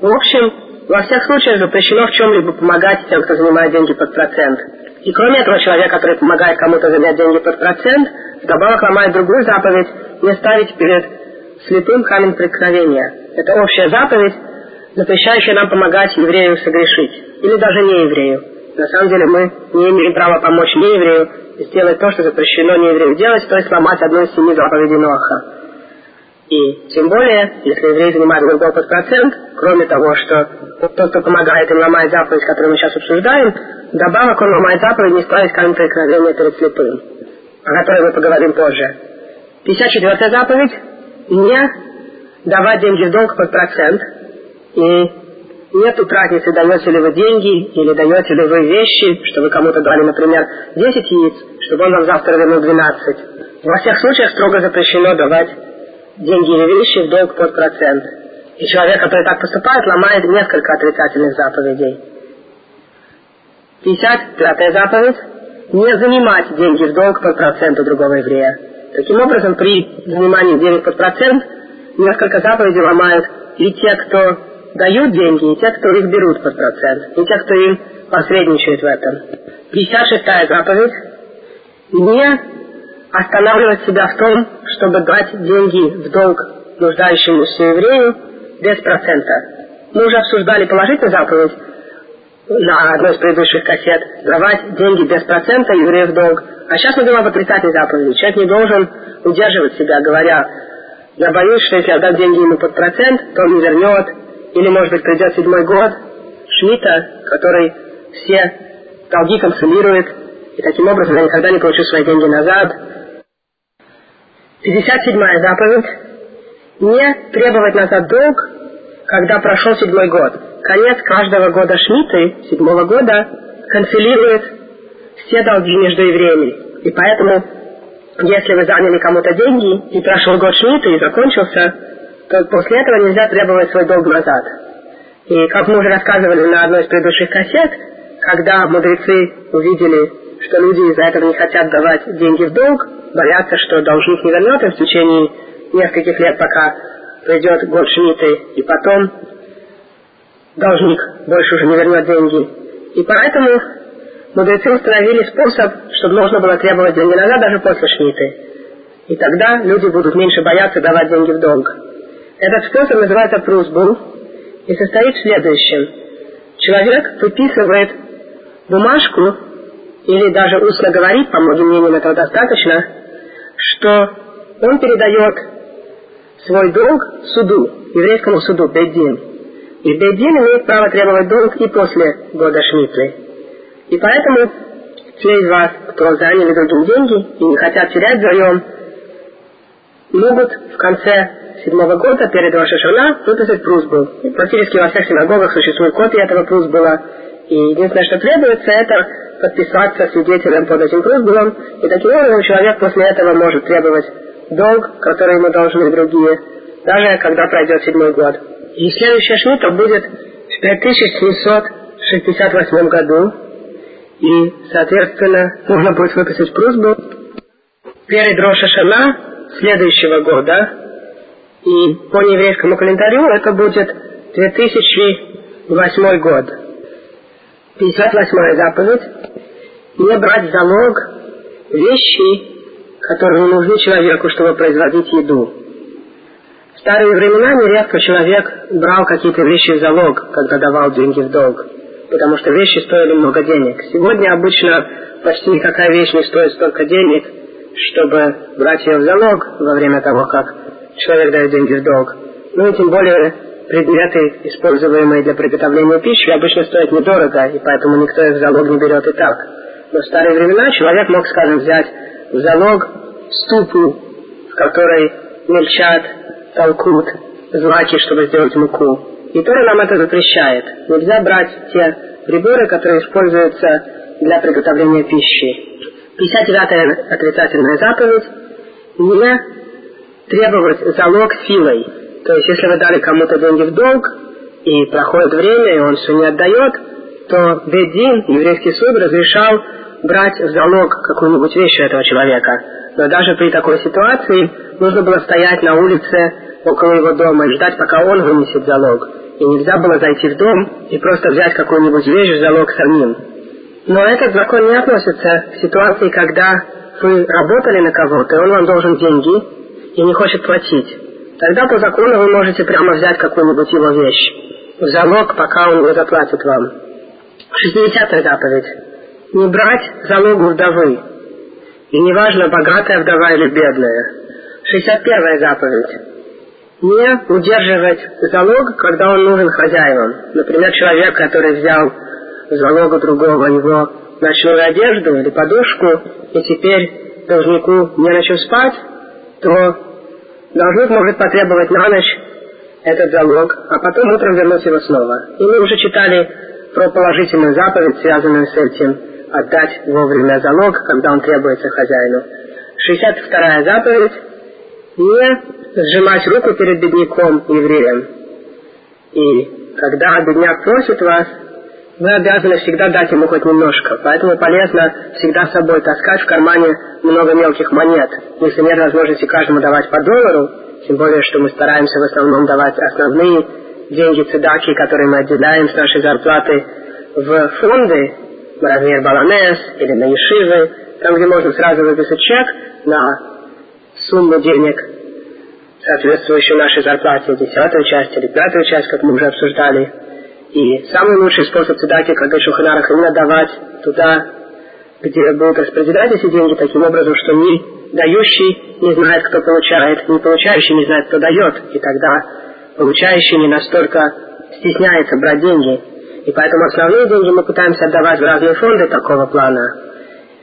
В общем, во всех случаях запрещено в чем-либо помогать тем, кто занимает деньги под процент. И кроме этого, человек, который помогает кому-то занять деньги под процент, вдобавок ломает другую заповедь не ставить перед слепым камень преткновения. Это общая заповедь, запрещающая нам помогать еврею согрешить. Или даже не еврею. На самом деле мы не имеем права помочь нееврею сделать то, что запрещено нееврею делать, то есть сломать одну из семи заповедей Ноаха. И тем более, если еврей занимает другой процент, кроме того, что тот, кто помогает им ломать заповедь, которую мы сейчас обсуждаем, добавок он ломает заповедь не ставить камень преткновения перед слепым, о которой мы поговорим позже. 54 заповедь – не давать деньги в долг под процент и Нету разницы, даете ли вы деньги или даете ли вы вещи, что вы кому-то дали, например, 10 яиц, чтобы он вам завтра вернул 12. Во всех случаях строго запрещено давать деньги или вещи в долг под процент. И человек, который так поступает, ломает несколько отрицательных заповедей. 55 заповедь – не занимать деньги в долг под процент у другого еврея. Таким образом, при занимании денег под процент несколько заповедей ломают и те, кто дают деньги, и те, кто их берут под процент, и те, кто им посредничает в этом. 56-я заповедь – не останавливать себя в том, чтобы дать деньги в долг нуждающемуся еврею без процента. Мы уже обсуждали положительную заповедь на одной из предыдущих кассет, давать деньги без процента еврею в долг. А сейчас мы говорим об отрицательной заповеди. Человек не должен удерживать себя, говоря, я боюсь, что если я дам деньги ему под процент, то он не вернет, или, может быть, придет седьмой год Шмита, который все долги консумирует, и таким образом я никогда не получу свои деньги назад. 57-я заповедь. Не требовать назад долг, когда прошел седьмой год. Конец каждого года Шмиты, седьмого года, канцелирует все долги между евреями. И поэтому, если вы заняли кому-то деньги, и прошел год Шмиты, и закончился, то после этого нельзя требовать свой долг назад. И как мы уже рассказывали на одной из предыдущих кассет, когда мудрецы увидели, что люди из-за этого не хотят давать деньги в долг, боятся, что должник не вернет им в течение нескольких лет, пока придет год Шмиты, и потом должник больше уже не вернет деньги. И поэтому мудрецы установили способ, чтобы можно было требовать деньги назад даже после Шмиты. И тогда люди будут меньше бояться давать деньги в долг. Этот способ называется прусбул и состоит в следующем. Человек выписывает бумажку или даже устно говорит, по многим мнениям этого достаточно, что он передает свой долг суду, еврейскому суду, Бейдин. И Бейдин имеет право требовать долг и после года Шмитлы. И поэтому те из вас, кто заняли другим деньги и не хотят терять заем, могут в конце седьмого года перед Рошашана выписать прусбу. И практически во всех синагогах существует копия этого прусбула. И единственное, что требуется, это подписаться свидетелем под этим прусбулом. И таким образом человек после этого может требовать долг, который ему должны другие, даже когда пройдет седьмой год. И следующая шмита будет в 5768 году. И, соответственно, нужно будет выписать прусбу перед Рошашана следующего года, и по еврейскому календарю это будет 2008 год. 58 заповедь. Не брать залог вещи, которые нужны человеку, чтобы производить еду. В старые времена нередко человек брал какие-то вещи в залог, когда давал деньги в долг, потому что вещи стоили много денег. Сегодня обычно почти никакая вещь не стоит столько денег, чтобы брать ее в залог во время того, как человек дает деньги в долг. Ну и тем более предметы, используемые для приготовления пищи, обычно стоят недорого, и поэтому никто их в залог не берет и так. Но в старые времена человек мог, скажем, взять в залог ступу, в которой мельчат, толкут злаки, чтобы сделать муку. И Тора нам это запрещает. Нельзя брать те приборы, которые используются для приготовления пищи. 59-я отрицательная заповедь – не требовать залог силой. То есть, если вы дали кому-то деньги в долг, и проходит время, и он все не отдает, то Бедин, еврейский суд, разрешал брать в залог какую-нибудь вещь у этого человека. Но даже при такой ситуации нужно было стоять на улице около его дома и ждать, пока он вынесет залог. И нельзя было зайти в дом и просто взять какую-нибудь вещь в залог самим. Но этот закон не относится к ситуации, когда вы работали на кого-то, и он вам должен деньги и не хочет платить. Тогда по закону вы можете прямо взять какую-нибудь его вещь в залог, пока он не заплатит вам. 60 заповедь. Не брать залогу вдовы. И неважно, богатая вдова или бедная. 61 заповедь. Не удерживать залог, когда он нужен хозяевам. Например, человек, который взял залога другого его ночную одежду или подушку, и теперь должнику не на чем спать, то должник может потребовать на ночь этот залог, а потом утром вернуть его снова. И мы уже читали про положительную заповедь, связанную с этим, отдать вовремя залог, когда он требуется хозяину. 62 заповедь – не сжимать руку перед бедняком евреем. И когда бедняк просит вас, вы обязаны всегда дать ему хоть немножко. Поэтому полезно всегда с собой таскать в кармане много мелких монет. Если нет возможности каждому давать по доллару, тем более, что мы стараемся в основном давать основные деньги цедаки, которые мы отделяем с нашей зарплаты в фонды, размер баланес или на ешивы, там, где можно сразу выписать чек на сумму денег, соответствующую нашей зарплате, десятую часть или пятую часть, как мы уже обсуждали. И самый лучший способ цедаки, когда Шуханарах, именно давать туда, где будут распределять эти деньги таким образом, что ни дающий не знает, кто получает, ни получающий не знает, кто дает. И тогда получающий не настолько стесняется брать деньги. И поэтому основные деньги мы пытаемся отдавать в разные фонды такого плана.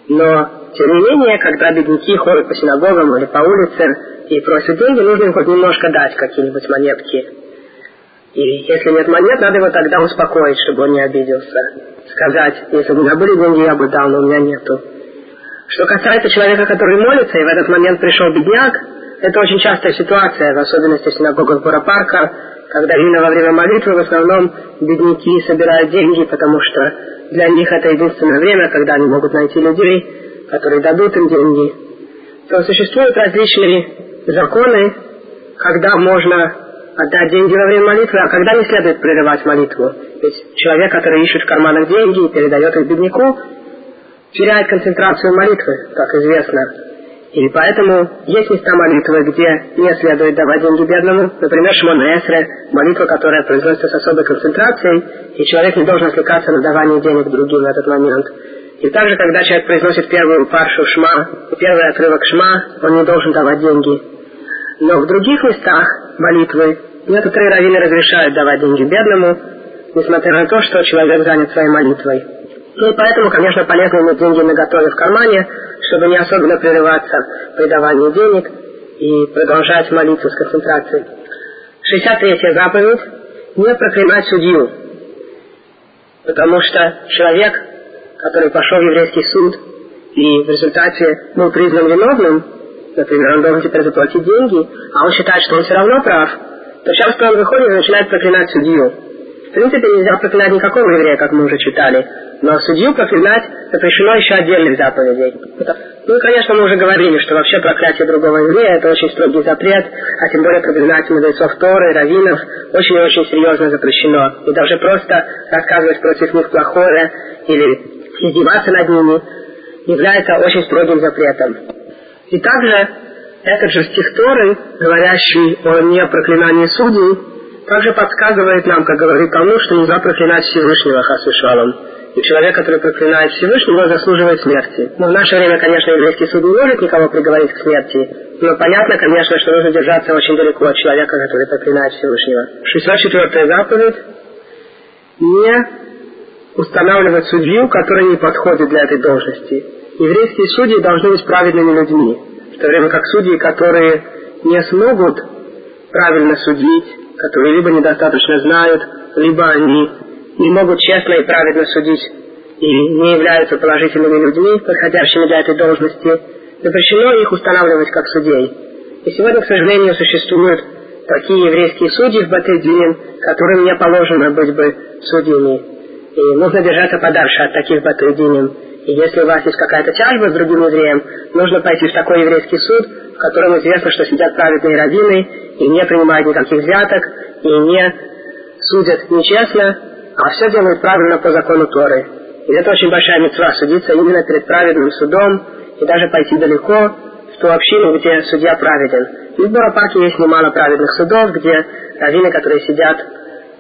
Но, тем не менее, когда бедняки ходят по синагогам или по улице и просят деньги, нужно им хоть немножко дать какие-нибудь монетки. И если нет монет, надо его тогда успокоить, чтобы он не обиделся. Сказать, если бы у меня были деньги, я бы дал, но у меня нету. Что касается человека, который молится, и в этот момент пришел бедняк, это очень частая ситуация, в особенности в синагогах Буропарка, когда именно во время молитвы в основном бедняки собирают деньги, потому что для них это единственное время, когда они могут найти людей, которые дадут им деньги. То существуют различные законы, когда можно отдать деньги во время молитвы, а когда не следует прерывать молитву. Ведь человек, который ищет в карманах деньги и передает их бедняку, теряет концентрацию молитвы, как известно. И поэтому есть места молитвы, где не следует давать деньги бедному. Например, Шмон Эсре, молитва, которая произносится с особой концентрацией, и человек не должен отвлекаться на давание денег другим в этот момент. И также, когда человек произносит первую паршу Шма, первый отрывок Шма, он не должен давать деньги. Но в других местах молитвы некоторые раввины разрешают давать деньги бедному, несмотря на то, что человек занят своей молитвой. Ну и поэтому, конечно, полезно иметь деньги на готове в кармане, чтобы не особенно прерываться при давании денег и продолжать молиться с концентрацией. 63-я заповедь – не проклинать судью. Потому что человек, который пошел в еврейский суд и в результате был признан виновным, например, он должен теперь заплатить деньги, а он считает, что он все равно прав, то часто он выходит и начинает проклинать судью. В принципе, нельзя проклинать никакого еврея, как мы уже читали. Но судью проклинать запрещено еще отдельных заповедей. Ну и, конечно, мы уже говорили, что вообще проклятие другого еврея – это очень строгий запрет, а тем более проклинать мудрецов Торы, раввинов очень и очень серьезно запрещено. И даже просто рассказывать против них плохое или издеваться над ними является очень строгим запретом. И также этот же стих Торы, говорящий о непроклинании судей, также подсказывает нам, как говорит Талмуд, что нельзя проклинать Всевышнего Хасвишалом. И человек, который проклинает Всевышнего, заслуживает смерти. Но в наше время, конечно, еврейский суд не может никого приговорить к смерти. Но понятно, конечно, что нужно держаться очень далеко от человека, который проклинает Всевышнего. 64 заповедь. Не устанавливать судью, который не подходит для этой должности. Еврейские судьи должны быть праведными людьми, то время как судьи, которые не смогут правильно судить, которые либо недостаточно знают, либо они не могут честно и правильно судить и не являются положительными людьми, подходящими для этой должности, запрещено их устанавливать как судей. И сегодня, к сожалению, существуют такие еврейские судьи в Батыдинин, которым не положено быть бы судьями. И нужно держаться подальше от таких Батыдинин. И если у вас есть какая-то тяжба с другим евреем, нужно пойти в такой еврейский суд, в котором известно, что сидят праведные раввины и не принимают никаких взяток, и не судят нечестно, а все делают правильно по закону Торы. И это очень большая мецва судиться именно перед праведным судом и даже пойти далеко в ту общину, где судья праведен. И в Барапаке есть немало праведных судов, где раввины, которые сидят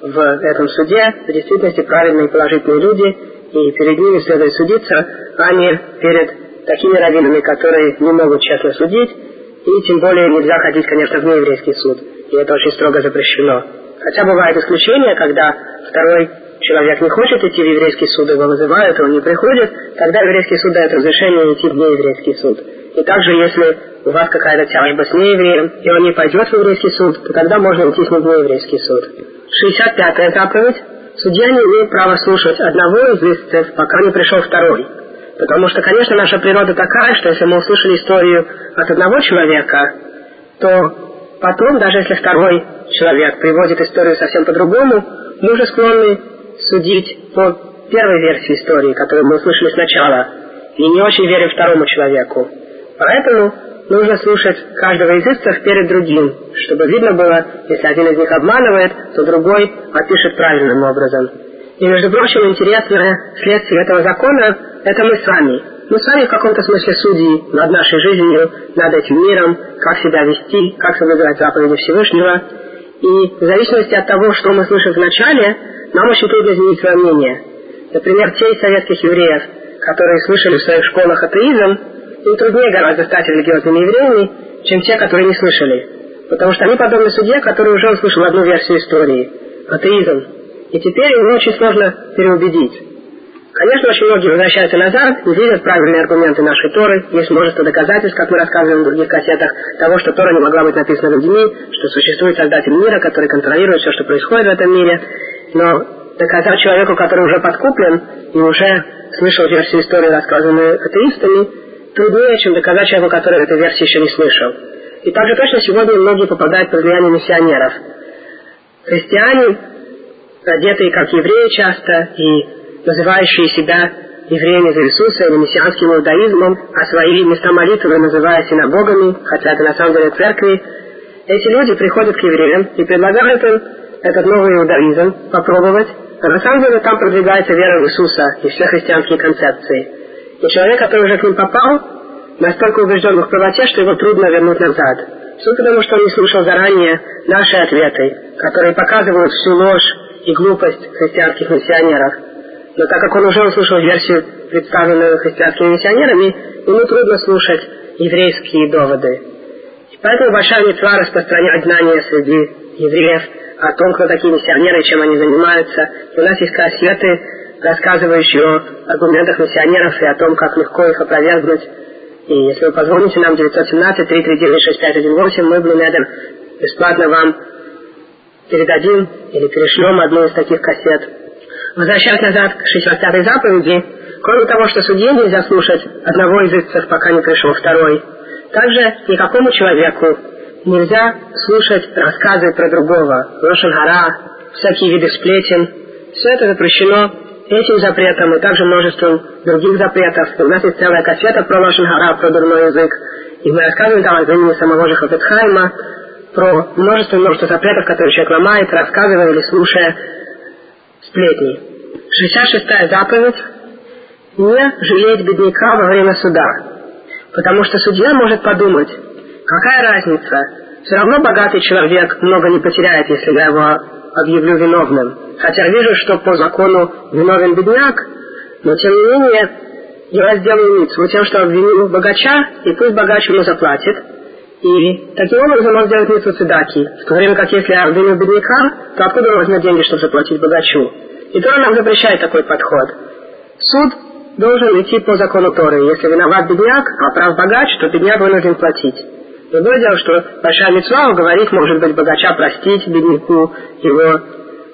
в этом суде, в действительности праведные и положительные люди, и перед ними следует судиться, а не перед такими раввинами, которые не могут честно судить, и тем более нельзя ходить, конечно, в нееврейский суд, и это очень строго запрещено. Хотя бывают исключения, когда второй человек не хочет идти в еврейский суд, его вызывают, он не приходит, тогда еврейский суд дает разрешение идти в нееврейский суд. И также, если у вас какая-то тяжба с неевреем, и он не пойдет в еврейский суд, то тогда можно идти с ним в нееврейский суд. 65-я заповедь. Судья не имеет права слушать одного из истцев, пока не пришел второй. Потому что, конечно, наша природа такая, что если мы услышали историю от одного человека, то потом, даже если второй человек приводит историю совсем по-другому, мы уже склонны судить по первой версии истории, которую мы услышали сначала, и не очень верим второму человеку. Поэтому нужно слушать каждого из истцев перед другим, чтобы видно было, если один из них обманывает, то другой опишет правильным образом. И, между прочим, интересное следствие этого закона – это мы с вами. Мы с вами в каком-то смысле судьи над нашей жизнью, над этим миром, как себя вести, как соблюдать заповеди Всевышнего. И в зависимости от того, что мы слышим вначале, нам очень трудно изменить свое мнение. Например, те из советских евреев, которые слышали в своих школах атеизм, им труднее гораздо стать религиозными евреями, чем те, которые не слышали. Потому что они подобны судье, который уже услышал одну версию истории – атеизм. И теперь его очень сложно переубедить. Конечно, очень многие возвращаются назад и видят правильные аргументы нашей Торы. Есть множество доказательств, как мы рассказываем в других кассетах, того, что Тора не могла быть написана людьми, что существует Создатель мира, который контролирует все, что происходит в этом мире. Но доказать человеку, который уже подкуплен и уже слышал версию истории, рассказанную атеистами, труднее, чем доказать человеку, который этой версии еще не слышал. И также точно сегодня многие попадают под влияние миссионеров. Христиане, одетые как евреи часто и называющие себя евреями за Иисуса или мессианским иудаизмом, а свои места молитвы называя синагогами, хотя это на самом деле церкви, эти люди приходят к евреям и предлагают им этот новый иудаизм попробовать, а на самом деле там продвигается вера в Иисуса и все христианские концепции. И человек, который уже к ним попал, настолько убежден в правоте, что его трудно вернуть назад. Все потому, что он не слушал заранее наши ответы, которые показывают всю ложь и глупость христианских миссионеров. Но так как он уже услышал версию, представленную христианскими миссионерами, ему трудно слушать еврейские доводы. И поэтому большая мецва распространять знания среди евреев о том, кто такие миссионеры, чем они занимаются. И у нас есть кассеты, рассказывающие о аргументах миссионеров и о том, как легко их опровергнуть. И если вы позвоните нам 917-339-6518, мы, Блумедер, бесплатно вам передадим или перешлем одну из таких кассет. Возвращаясь назад к 65-й заповеди, кроме того, что судье нельзя слушать одного из истцев, пока не пришел второй, также никакому человеку нельзя слушать рассказы про другого, Рошангара, всякие виды сплетен. Все это запрещено этим запретом и также множеством других запретов. У нас есть целая кассета про Рошангара, про дурной язык. И мы рассказываем там от имени самого же Хафетхайма про множество-множество запретов, которые человек ломает, рассказывая или слушая сплетни. 66-я заповедь – не жалеть бедняка во время суда. Потому что судья может подумать, какая разница, все равно богатый человек много не потеряет, если я его объявлю виновным. Хотя вижу, что по закону виновен бедняк, но тем не менее я сделаю митцву тем, что обвиню богача, и пусть богач ему заплатит. И таким образом он сделает митцву цедаки. В то время как если я обвиню бедняка, то откуда он возьмет деньги, чтобы заплатить богачу? И Тора нам запрещает такой подход. Суд должен идти по закону Торы. Если виноват бедняк, а прав богач, то бедняк вынужден платить. Другое дело, что большая мецва уговорить, может быть, богача простить бедняку его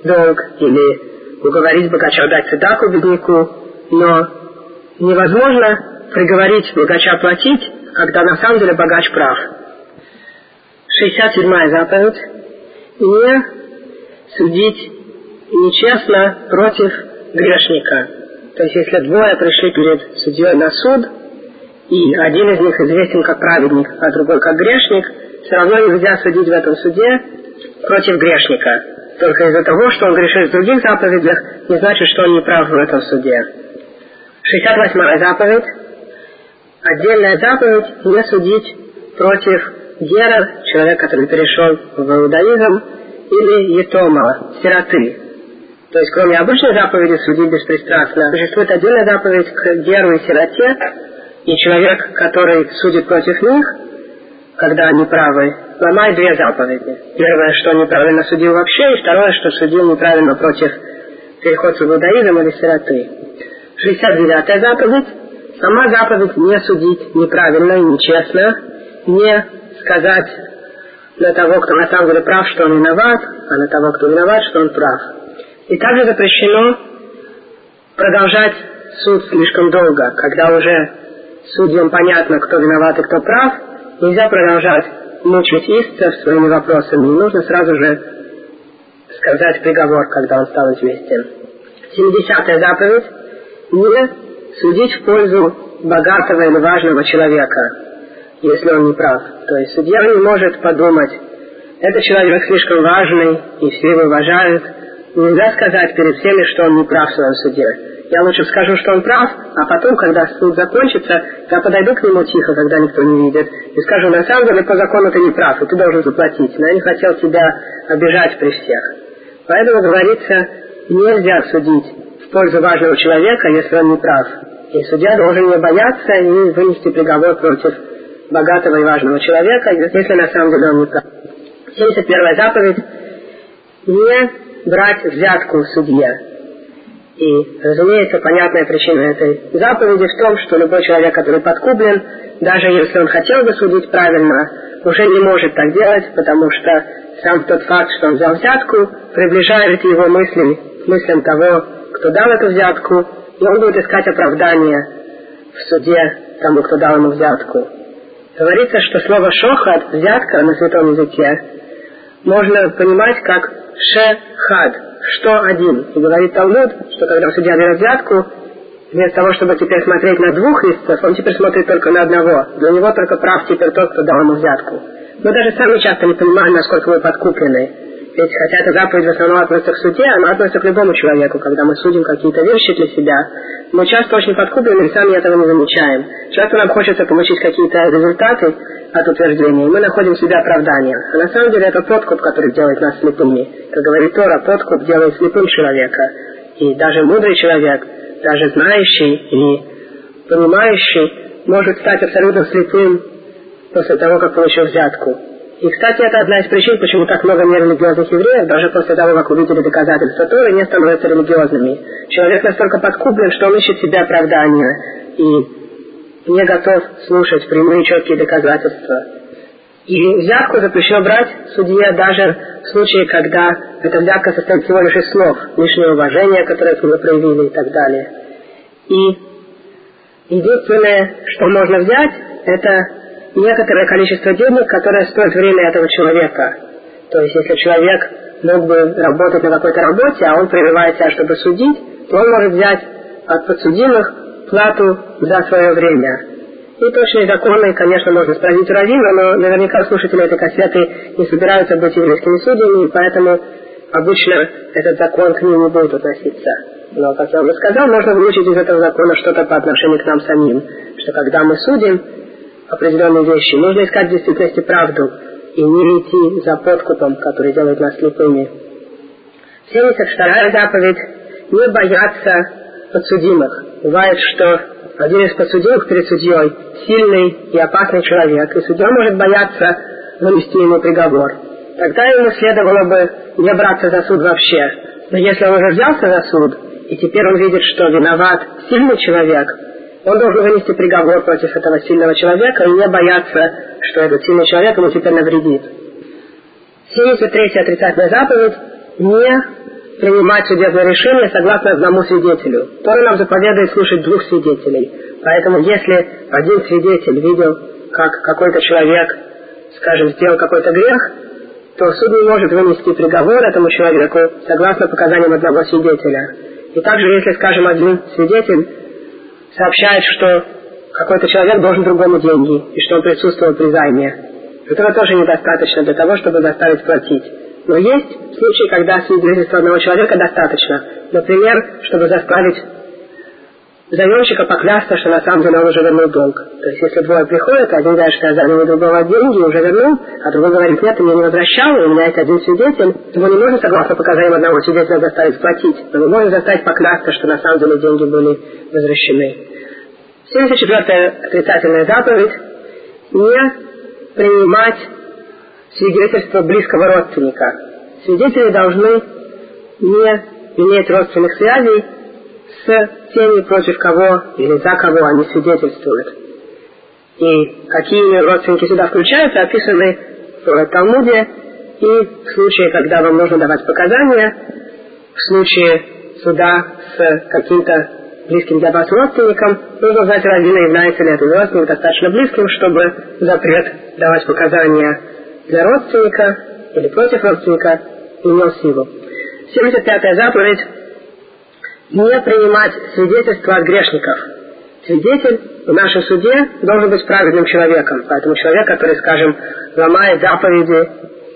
долг, или уговорить богача дать цедаку бедняку, но невозможно приговорить богача платить, когда на самом деле богач прав. 67-я заповедь. Не судить нечестно против грешника. То есть, если двое пришли перед судьей на суд, и один из них известен как праведник, а другой как грешник, все равно нельзя судить в этом суде против грешника. Только из-за того, что он грешит в других заповедях, не значит, что он не прав в этом суде. 68-я заповедь. Отдельная заповедь не судить против гера, человека, который перешел в иудаизм, или етома, сироты. То есть, кроме обычной заповеди судить беспристрастно, существует отдельная заповедь к геру и сироте, и человек, который судит против них, когда они правы, ломает две заповеди. Первое, что неправильно судил вообще, и второе, что судил неправильно против переходца в иудаизм или сироты. 69-я заповедь. Сама заповедь не судить неправильно и нечестно, не сказать на того, кто на самом деле прав, что он виноват, а на того, кто виноват, что он прав. И также запрещено продолжать суд слишком долго, когда уже судьям понятно, кто виноват и кто прав, нельзя продолжать мучить истцев своими вопросами. Нужно сразу же сказать приговор, когда он стал известен. 70-я заповедь – не судить в пользу богатого или важного человека, если он не прав. То есть судья не может подумать, этот человек слишком важный, и все его уважают. Нельзя сказать перед всеми, что он не прав в своем суде. Я лучше скажу, что он прав, а потом, когда суд закончится, я подойду к нему тихо, когда никто не видит, и скажу, на самом деле, по закону ты не прав, и ты должен заплатить. Но я не хотел тебя обижать при всех. Поэтому говорится, нельзя судить в пользу важного человека, если он не прав. И судья должен не бояться и вынести приговор против богатого и важного человека, если на самом деле он не прав. 71 заповедь – не брать взятку судье. И, разумеется, понятная причина этой заповеди в том, что любой человек, который подкуплен, даже если он хотел бы судить правильно, уже не может так делать, потому что сам тот факт, что он взял взятку, приближает его мысли к мыслям того, кто дал эту взятку, и он будет искать оправдание в суде тому, кто дал ему взятку. Говорится, что слово «шохат» — взятка на святом языке можно понимать как «ше-хад», что один. И говорит Талмуд, что когда судья взятку, вместо того, чтобы теперь смотреть на двух истцев, он теперь смотрит только на одного. Для него только прав теперь тот, кто дал ему взятку. Мы даже сами часто не понимаем, насколько мы подкуплены. Ведь хотя эта заповедь в основном относится к суде, она относится к любому человеку. Когда мы судим какие-то вещи для себя, мы часто очень подкуплены и сами этого не замечаем. Часто нам хочется получить какие-то результаты от утверждения, мы находим в себе оправдание. А на самом деле это подкуп, который делает нас слепыми. Как говорит Тора, подкуп делает слепым человека. И даже мудрый человек, даже знающий и понимающий, может стать абсолютно слепым после того, как получил взятку. И, кстати, это одна из причин, почему так много нерелигиозных евреев, даже после того, как увидели доказательства Торы, не становятся религиозными. Человек настолько подкуплен, что он ищет себе оправдания и не готов слушать прямые четкие доказательства. И взятку запрещено брать судье даже в случае, когда эта взятка состоит всего лишь из слов, лишнее уважение, которое к нему проявили и так далее. И единственное, что можно взять, это некоторое количество денег, которое стоит время этого человека. То есть, если человек мог бы работать на какой-то работе, а он прерывает себя, чтобы судить, то он может взять от подсудимых плату за свое время. И точные законы, конечно, можно спросить у Равина, но наверняка слушатели этой кассеты не собираются быть еврейскими судьями, поэтому обычно этот закон к ним не будет относиться. Но, как я уже сказал, можно выучить из этого закона что-то по отношению к нам самим, что когда мы судим, определенные вещи. Нужно искать в действительности правду и не идти за подкупом, который делает нас слепыми. 72 заповедь – не бояться подсудимых. Бывает, что один из подсудимых перед судьей сильный и опасный человек, и судья может бояться вынести ему приговор. Тогда ему следовало бы не браться за суд вообще. Но если он уже взялся за суд, и теперь он видит, что виноват сильный человек, он должен вынести приговор против этого сильного человека и не бояться, что этот сильный человек ему теперь навредит. 73-я отрицательная заповедь – не принимать судебное решение согласно одному свидетелю. Тора нам заповедует слушать двух свидетелей. Поэтому если один свидетель видел, как какой-то человек, скажем, сделал какой-то грех, то суд не может вынести приговор этому человеку согласно показаниям одного свидетеля. И также, если, скажем, один свидетель сообщает, что какой-то человек должен другому деньги, и что он присутствовал при займе, этого тоже недостаточно для того, чтобы заставить платить. Но есть случаи, когда свидетельства одного человека достаточно. Например, чтобы заставить заемщика поклясться, что на самом деле он уже вернул долг. То есть, если двое приходят, один говорит, что я занял другого деньги, уже вернул, а другой говорит, нет, ты не возвращал, и у меня есть один свидетель, его не можно, согласно показаниям одного свидетеля, заставить платить, но мы можем заставить поклясться, что на самом деле деньги были возвращены. 74-я отрицательная заповедь – не принимать свидетельство близкого родственника. Свидетели должны не иметь родственных связей с теми, против кого или за кого они свидетельствуют. И какие родственники сюда включаются, описаны в Талмуде и в случае, когда вам нужно давать показания, в случае суда с каким-то близким для вас родственником, нужно узнать раввина, является ли этот родственник достаточно близким, чтобы запрет давать показания для родственника или против родственника имел силу. 75-я заповедь не принимать свидетельства от грешников. Свидетель в нашем суде должен быть праведным человеком. Поэтому человек, который, скажем, ломает заповеди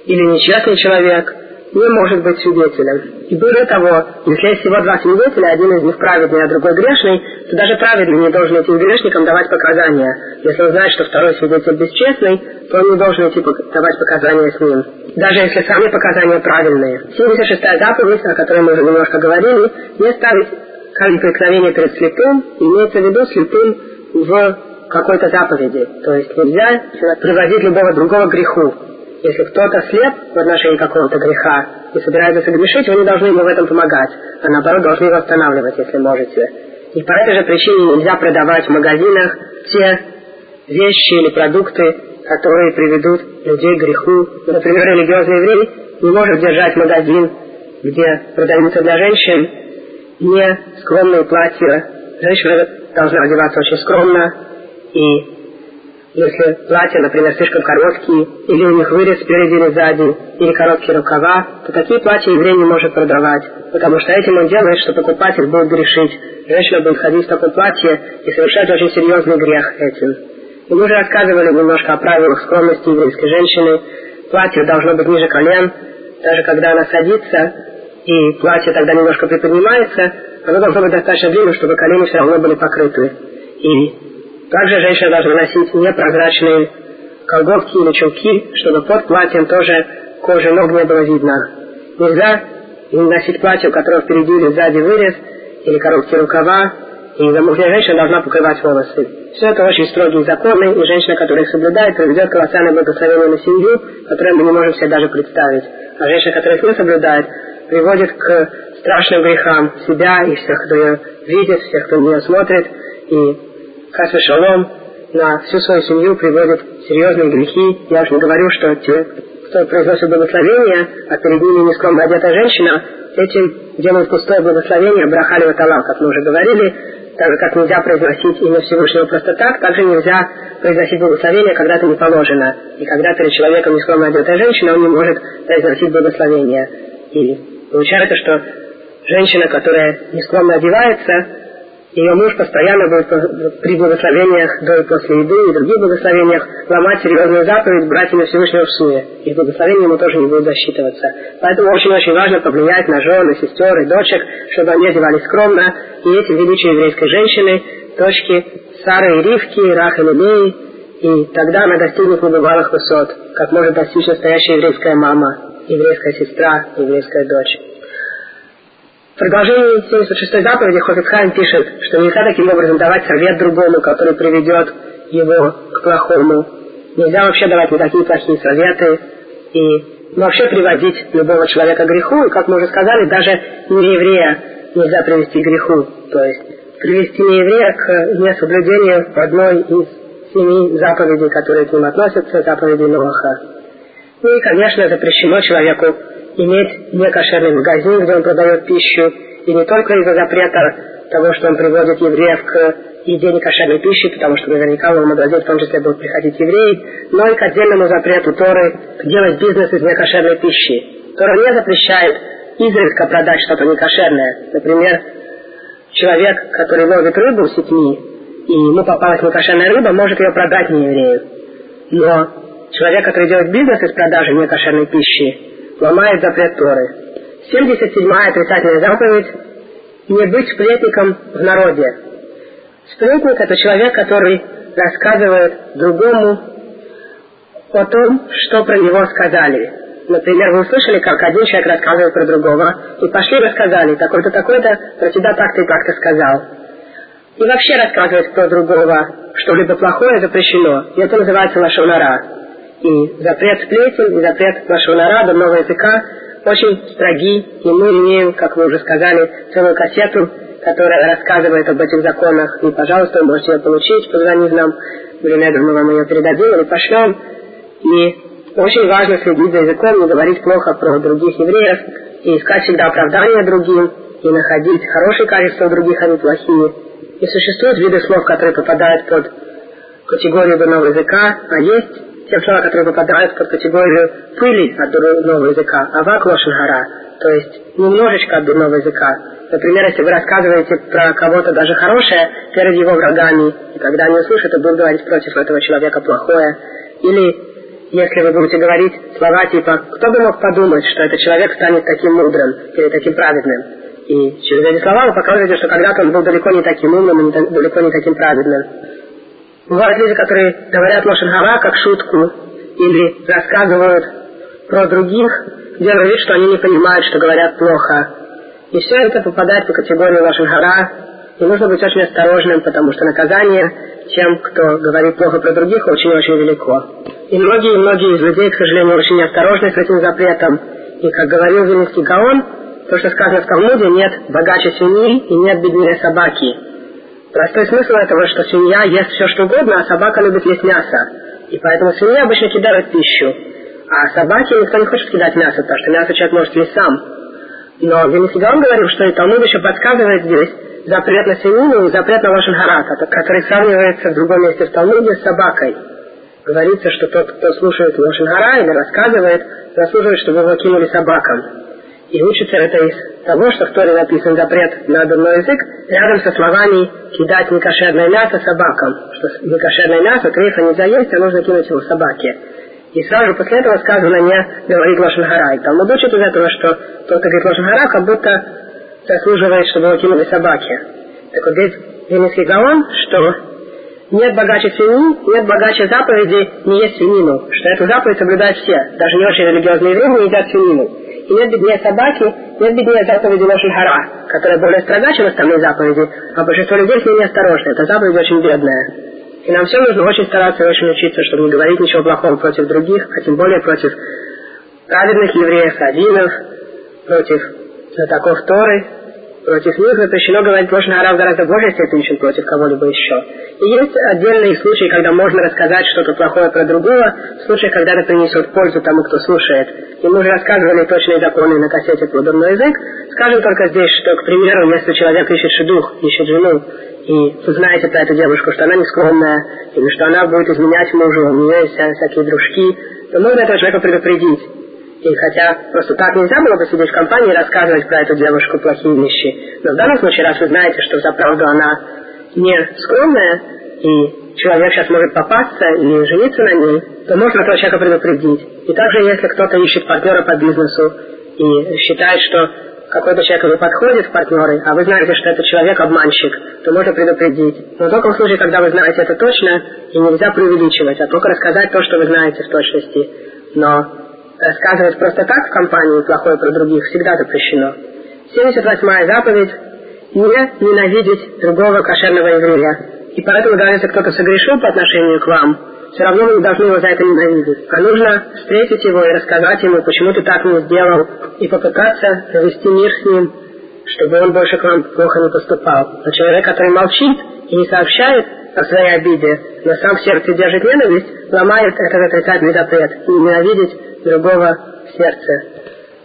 или нечестный человек, не может быть свидетелем. И более того, если есть всего два свидетеля, один из них праведный, а другой грешный, то даже праведный не должен этим грешникам давать показания. Если он знает, что второй свидетель бесчестный, то он не должен идти давать показания с ним. Даже если сами показания правильные. 76-я заповедь, о которой мы уже немножко говорили, не ставить камень преткновения перед слепым, имеется в виду слепым в какой-то заповеди. То есть нельзя приводить любого другого греху. Если кто-то слеп в отношении какого-то греха и собирается согрешить, вы не должны ему в этом помогать, а наоборот должны его останавливать, если можете. И по этой же причине нельзя продавать в магазинах те вещи или продукты, которые приведут людей к греху. Например, религиозный еврей не может держать магазин, где продаются для женщин не скромные платья. Женщина должна одеваться очень скромно и если платья, например, слишком короткие, или у них вырез спереди или сзади, или короткие рукава, то такие платья еврей не может продавать, потому что этим он делает, что покупатель будет грешить. Женщина будет ходить в таком платье и совершать очень серьезный грех этим. И мы уже рассказывали немножко о правилах скромности еврейской женщины. Платье должно быть ниже колен, даже когда она садится, и платье тогда немножко приподнимается, оно должно быть достаточно длинным, чтобы колени все равно были покрыты. И также женщина должна носить непрозрачные колготки или чулки, чтобы под платьем тоже кожи ног не было видно. Нельзя носить платье, у которого впереди или сзади вырез, или короткие рукава, и замужняя женщина должна покрывать волосы. Все это очень строгие законы, и женщина, которая их соблюдает, приведет колоссальное благословение на семью, которое мы не можем себе даже представить. А женщина, которая их не соблюдает, приводит к страшным грехам себя и всех, кто ее видит, всех, кто нее смотрит, и Хасва Шалом на всю свою семью приводит серьезные грехи. Я уж не говорю, что те, кто произносит благословение, а перед ними нескромно одета женщина, этим делают пустое благословение, брахали ваталам, как мы уже говорили, так же, как нельзя произносить имя Всевышнего просто так, также нельзя произносить благословение, когда это не положено. И когда перед человеком нескромно одетая женщина, он не может произносить благословение. И получается, что женщина, которая нескромно одевается, ее муж постоянно будет при благословениях до и после еды и других благословениях ломать серьезную заповедь брать имя Всевышнего в суе. И благословение ему тоже не будет засчитываться. Поэтому очень-очень важно повлиять на жены, сестер и дочек, чтобы они одевались скромно. И эти величия еврейской женщины, дочки Сары и Ривки, Раха и Лилеи, и тогда она достигнет небывалых высот, как может достичь настоящая еврейская мама, еврейская сестра, еврейская дочь. Продолжении 76-й заповеди Хофицхайм пишет, что нельзя таким образом давать совет другому, который приведет его к плохому. Нельзя вообще давать никакие плохие советы и вообще приводить любого человека к греху. И, как мы уже сказали, даже не еврея нельзя привести к греху. То есть привести нееврея к несоблюдению одной из семи заповедей, которые к ним относятся, заповедей Ноаха. Ну и, конечно, запрещено человеку иметь некошерный магазин, где он продает пищу, и не только из-за запрета того, что он приводит евреев к еде некошерной пищи, потому что наверняка в его магазин в том числе будут приходить евреи, но и к отдельному запрету Торы делать бизнес из некошерной пищи. Тора не запрещает изредка продать что-то некошерное. Например, человек, который ловит рыбу сетьми, и ему попалась некошерная рыба, может ее продать не еврею. Но человек, который делает бизнес из продажи некошерной пищи, ломает запрет Торы. 77-я отрицательная заповедь – не быть сплетником в народе. Сплетник – это человек, который рассказывает другому о том, что про него сказали. Например, вы услышали, как один человек рассказывает про другого, и пошли рассказали, такой-то, такой-то про тебя так-то и так-то сказал. И вообще рассказывать про другого что-либо плохое запрещено, и это называется лошонара. И запрет сплетен, и запрет лошонара, дурного языка очень строги, и мы имеем, как вы уже сказали, целую кассету, которая рассказывает об этих законах, и, пожалуйста, вы можете ее получить, позвонив нам, время мы вам ее передадим или пошлем, и очень важно следить за языком, не говорить плохо про других евреев, и искать всегда оправдания другим, и находить хорошие качества у других, а не плохие. И существуют виды слов, которые попадают под категорию дурного языка, а есть те слова, которые попадают под категорию пыли от дурного языка, авак лошенгара, то есть немножечко от дурного языка. Например, если вы рассказываете про кого-то даже хорошее перед его врагами, и когда они услышат, то будут говорить против этого человека плохое, или если вы будете говорить слова типа «Кто бы мог подумать, что этот человек станет таким мудрым или таким праведным?» И через эти слова вы показываете, что когда-то он был далеко не таким умным и далеко не таким праведным. Бывают люди, которые говорят Лошенгара как шутку или рассказывают про других, делая вид, что они не понимают, что говорят плохо. И все это попадает по категорию Лошенгара, и нужно быть очень осторожным, потому что наказание тем, кто говорит плохо про других, очень-очень велико. И многие-многие из людей, к сожалению, очень неосторожны с этим запретом. И, как говорил Вильнинский Гаон, то, что сказано в Талмуде, нет богаче свиньи и нет беднее собаки. Простой смысл этого, что свинья ест все, что угодно, а собака любит есть мясо. И поэтому свинья обычно кидает пищу. А собаке никто не хочет кидать мясо, потому что мясо человек может есть сам. Но Гаон говорил, что и Талмуд еще подсказывает здесь, запрет на свинину и запрет на лошадь который сравнивается в другом месте в Талмуде с собакой. Говорится, что тот, кто слушает лошадь или рассказывает, заслуживает, чтобы его кинули собакам. И учится это из того, что в Торе написан запрет на дурной язык, рядом со словами «кидать некошерное мясо собакам», что некошерное мясо трейфа нельзя есть, а нужно кинуть его собаке. И сразу после этого сказано не говорить Лошангара. И Талмуд учит из этого, что тот, кто говорит Лошангара, как будто заслуживает, чтобы его кинули собаки. Так вот здесь Вильнинский Гаон, что нет богаче свиньи, нет богаче заповеди, не есть свинину. Что эту заповедь соблюдают все. Даже не очень религиозные евреи не едят свинину. Нет беднее собаки, нет беднее заповеди Лошен Хара, которая более строга, чем остальные заповеди, а большинство людей с ней неосторожны. Эта заповедь очень бедная. И нам всем нужно очень стараться и очень учиться, чтобы не говорить ничего плохого против других, а тем более против праведных евреев, раввинов, против знатоков Торы, Против них запрещено говорить ложь на в гораздо большей степени, чем против кого-либо еще. И есть отдельные случаи, когда можно рассказать что-то плохое про другого, случаи, когда это принесет пользу тому, кто слушает. И мы уже рассказывали точные законы на кассете про дурной язык. Скажем только здесь, что, к примеру, если человек ищет шедух, ищет жену, и знаете про эту девушку, что она не скромная, или что она будет изменять мужу, у нее есть всякие дружки, то можно этого человека предупредить. И хотя просто так нельзя было бы сидеть в компании и рассказывать про эту девушку плохие вещи. Но в данном случае, раз вы знаете, что за правду она не скромная, и человек сейчас может попасться или жениться на ней, то можно этого человека предупредить. И также, если кто-то ищет партнера по бизнесу и считает, что какой-то человек не подходит в партнеры, а вы знаете, что это человек обманщик, то можно предупредить. Но только в случае, когда вы знаете это точно, и нельзя преувеличивать, а только рассказать то, что вы знаете в точности. Но рассказывать просто так в компании плохое про других всегда запрещено. 78-я заповедь – не ненавидеть другого кошерного еврея. И поэтому, даже если кто-то согрешил по отношению к вам, все равно вы не должны его за это ненавидеть. А нужно встретить его и рассказать ему, почему ты так не сделал, и попытаться завести мир с ним, чтобы он больше к вам плохо не поступал. Но человек, который молчит и не сообщает о своей обиде, но сам в сердце держит ненависть, ломает этот отрицательный запрет и ненавидеть другого в сердце.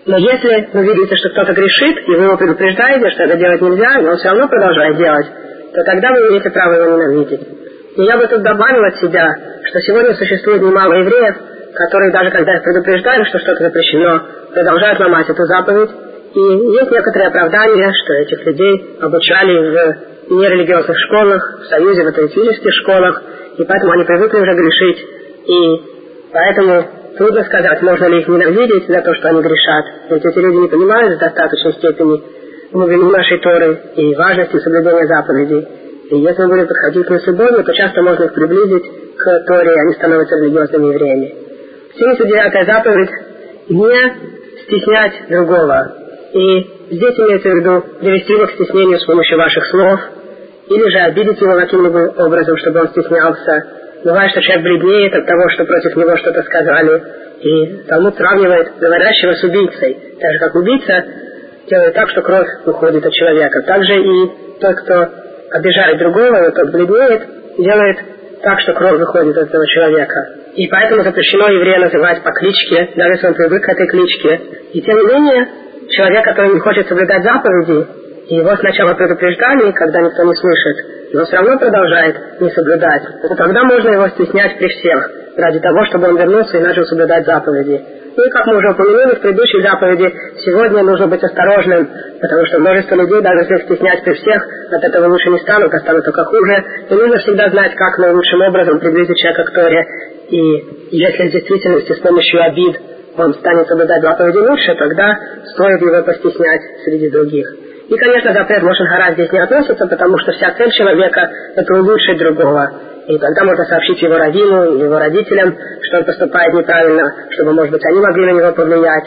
Но если вы видите, что кто-то грешит, и вы его предупреждаете, что это делать нельзя, но он все равно продолжает делать, то тогда вы имеете право его ненавидеть. И я бы тут добавил от себя, что сегодня существует немало евреев, которые даже когда их предупреждали, что что-то запрещено, продолжают ломать эту заповедь. И есть некоторые оправдания, что этих людей обучали в нерелигиозных школах, в союзе в атеистических школах, и поэтому они привыкли уже грешить. И поэтому трудно сказать, можно ли их ненавидеть за то, что они грешат. Ведь эти люди не понимают в достаточной степени глубину нашей Торы и важности соблюдения заповедей. И если мы будем подходить к ним с любовью, то часто можно их приблизить к Торе, и они становятся религиозными евреями. 79 заповедь – не стеснять другого. И здесь имеется в виду довести его к стеснению с помощью ваших слов, или же обидеть его каким-либо образом, чтобы он стеснялся. Бывает, что человек бледнеет от того, что против него что-то сказали. И Талмуд сравнивает говорящего с убийцей. Так же, как убийца делает так, что кровь уходит от человека. Также и тот, кто обижает другого, тот бледнеет, делает так, что кровь выходит от этого человека. И поэтому запрещено еврея называть по кличке, даже если он привык к этой кличке. И тем не менее, человек, который не хочет соблюдать заповеди, его сначала предупреждали, когда никто не слышит, но все равно продолжает не соблюдать, то тогда можно его стеснять при всех, ради того, чтобы он вернулся и начал соблюдать заповеди. Ну и как мы уже упомянули в предыдущей заповеди, сегодня нужно быть осторожным, потому что множество людей, даже если стеснять при всех, от этого лучше не станут, а станут только хуже. И нужно всегда знать, как наилучшим образом приблизить человека к Торе. И если в действительности с помощью обид он станет соблюдать заповеди лучше, тогда стоит его постеснять среди других. И, конечно, запрет Лошен здесь не относится, потому что вся цель человека – это улучшить другого. И тогда можно сообщить его раввину, его родителям, что он поступает неправильно, чтобы, может быть, они могли на него повлиять.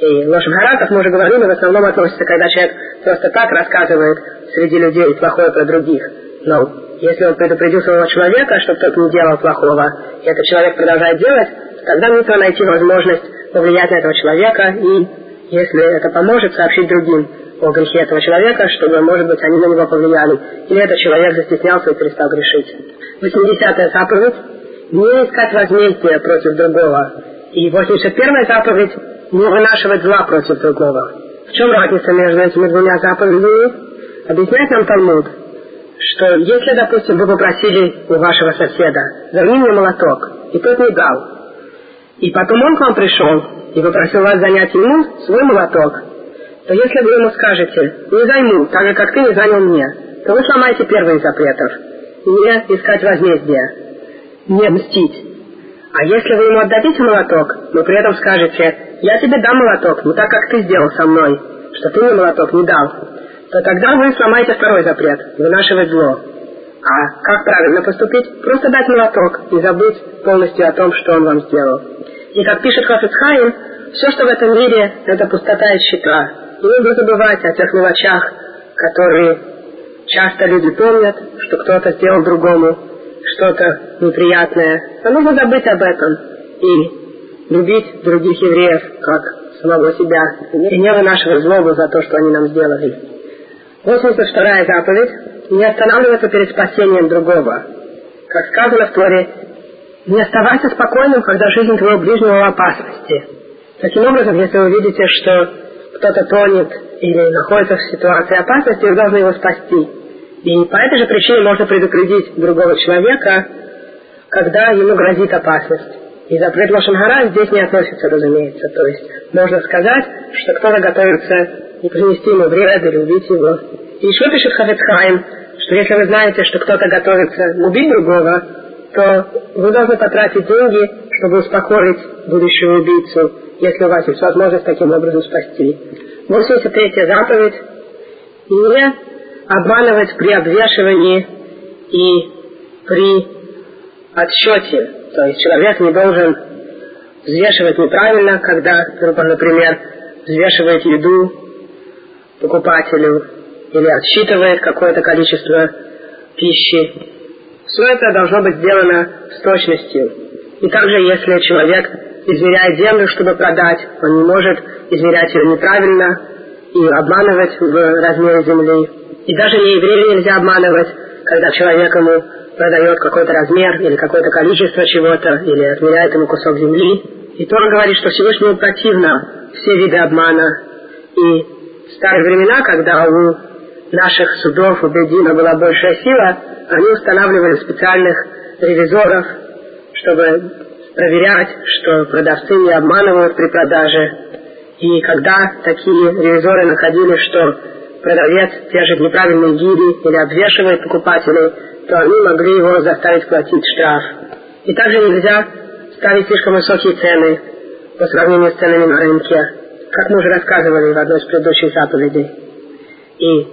И Лошен как мы уже говорили, в основном относится, когда человек просто так рассказывает среди людей плохое про других. Но если он предупредил своего человека, чтобы тот не делал плохого, и этот человек продолжает делать, тогда нужно найти возможность повлиять на этого человека и, если это поможет, сообщить другим о грехе этого человека, чтобы, может быть, они на него повлияли. Или этот человек застеснялся и перестал грешить. 80-я заповедь – не искать возмездия против другого. И 81-я заповедь – не вынашивать зла против другого. В чем разница между этими двумя заповедями? Объясняет нам Талмуд, что если, допустим, вы попросили у вашего соседа, верни мне молоток, и тот не дал, и потом он к вам пришел и попросил вас занять ему свой молоток, то если вы ему скажете «не займу, так же, как ты не занял мне», то вы сломаете первый из запретов – не искать возмездия, не мстить. А если вы ему отдадите молоток, но при этом скажете «я тебе дам молоток, не так, как ты сделал со мной, что ты мне молоток не дал», то тогда вы сломаете второй запрет – вынашивать зло. А как правильно поступить? Просто дать молоток и забыть полностью о том, что он вам сделал. И как пишет Хафицхайм, все, что в этом мире, это пустота и щита. Не нужно забывать о тех мелочах, которые часто люди помнят, что кто-то сделал другому что-то неприятное. Но нужно забыть об этом и любить других евреев, как самого себя, и не вынашивать злобу за то, что они нам сделали. 82 заповедь – не останавливаться перед спасением другого. Как сказано в Торе, не оставайся спокойным, когда жизнь твоего ближнего в опасности. Таким образом, если вы видите, что кто-то тонет или находится в ситуации опасности, вы должны его спасти. И по этой же причине можно предупредить другого человека, когда ему грозит опасность. И запрет Лошангара здесь не относится, разумеется. То есть можно сказать, что кто-то готовится не принести ему вред или убить его. И еще пишет Хафецхайм, что если вы знаете, что кто-то готовится убить другого, то вы должны потратить деньги, чтобы успокоить будущего убийцу, если у вас есть возможность таким образом спасти. 83 заповедь – не обманывать при обвешивании и при отсчете. То есть человек не должен взвешивать неправильно, когда, например, взвешивает еду покупателю или отсчитывает какое-то количество пищи. Все это должно быть сделано с точностью. И также, если человек измеряет землю, чтобы продать, он не может измерять ее неправильно, и обманывать в размере земли. И даже не еврея нельзя обманывать, когда человек ему продает какой-то размер или какое-то количество чего-то, или отменяет ему кусок земли. И Тора говорит, что Всевышнему противно все виды обмана. И в старые времена, когда у наших судов, у Бедина была большая сила, они устанавливали специальных ревизоров, чтобы проверять, что продавцы не обманывают при продаже. И когда такие ревизоры находили, что продавец держит неправильные гири или обвешивает покупателей, то они могли его заставить платить штраф. И также нельзя ставить слишком высокие цены по сравнению с ценами на рынке, как мы уже рассказывали в одной из предыдущих заповедей. И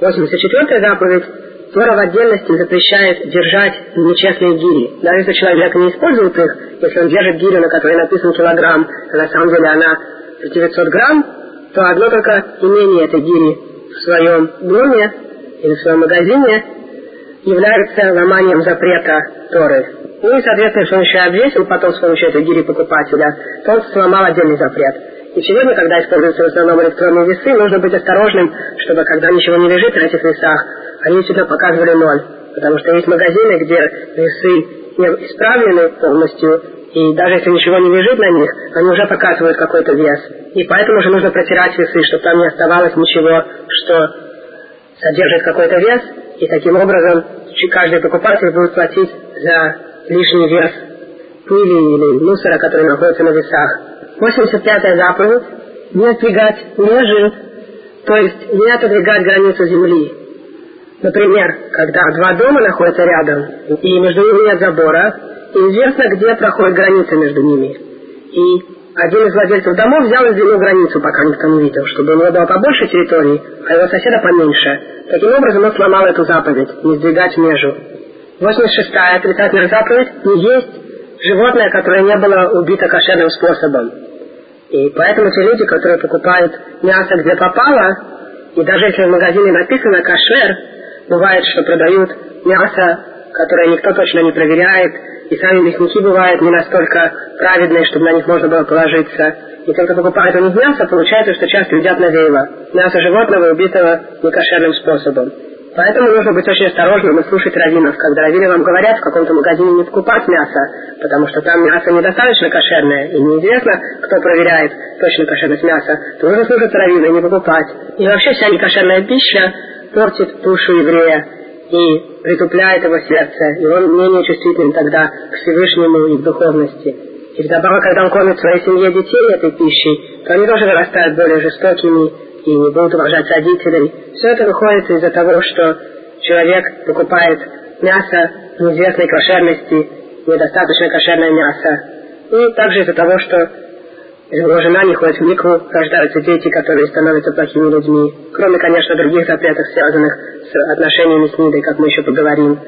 84-я заповедь Тора в отдельности запрещает держать нечестные гири. Даже если человек не использует их, если он держит гирю, на которой написан килограмм, а на самом деле она 900 грамм, то одно только имение этой гири в своем доме или в своем магазине является ломанием запрета Торы. Ну и, соответственно, если он еще обвесил потом с помощью этой гири покупателя, то он сломал отдельный запрет. И сегодня, когда используются в основном электронные весы, нужно быть осторожным, чтобы когда ничего не лежит на этих весах, они всегда показывали ноль. Потому что есть магазины, где весы не исправлены полностью, и даже если ничего не лежит на них, они уже показывают какой-то вес. И поэтому же нужно протирать весы, чтобы там не оставалось ничего, что содержит какой-то вес, и таким образом каждый покупатель будет платить за лишний вес пыли или мусора, который находится на весах. 85-я заповедь – не отдвигать межи, то есть не отодвигать границу земли. Например, когда два дома находятся рядом, и между ними нет забора, известно, где проходит граница между ними. И один из владельцев домов взял и сдвинул границу, пока никто не видел, чтобы у него было побольше территории, а его соседа поменьше. Таким образом он сломал эту заповедь, не сдвигать межу. 86-я отрицательная заповедь – не есть животное, которое не было убито кошерным способом. И поэтому те люди, которые покупают мясо где попало, и даже если в магазине написано кошер, бывает, что продают мясо, которое никто точно не проверяет, и сами мясники бывают не настолько праведные, чтобы на них можно было положиться. И те, кто покупает у них мясо, получается, что часто едят навеево. Мясо животного, убитого некошерным способом. Поэтому нужно быть очень осторожным и слушать раввинов, когда раввины вам говорят в каком-то магазине не покупать мясо, потому что там мясо недостаточно кошерное, и неизвестно, кто проверяет точно кошерность мяса, то нужно слушать раввина и не покупать. И вообще вся некошерная пища портит душу еврея и притупляет его сердце, и он менее чувствителен тогда к Всевышнему и к духовности. И вдобавок, когда он кормит своей семье детей этой пищей, то они тоже вырастают более жестокими, и не будут уважать родителей. Все это выходит из-за того, что человек покупает мясо неизвестной кошерности, недостаточно кошерное мясо. И также из-за того, что его жена не ходит в микву, рождаются дети, которые становятся плохими людьми. Кроме, конечно, других запретов, связанных с отношениями с Нидой, как мы еще поговорим.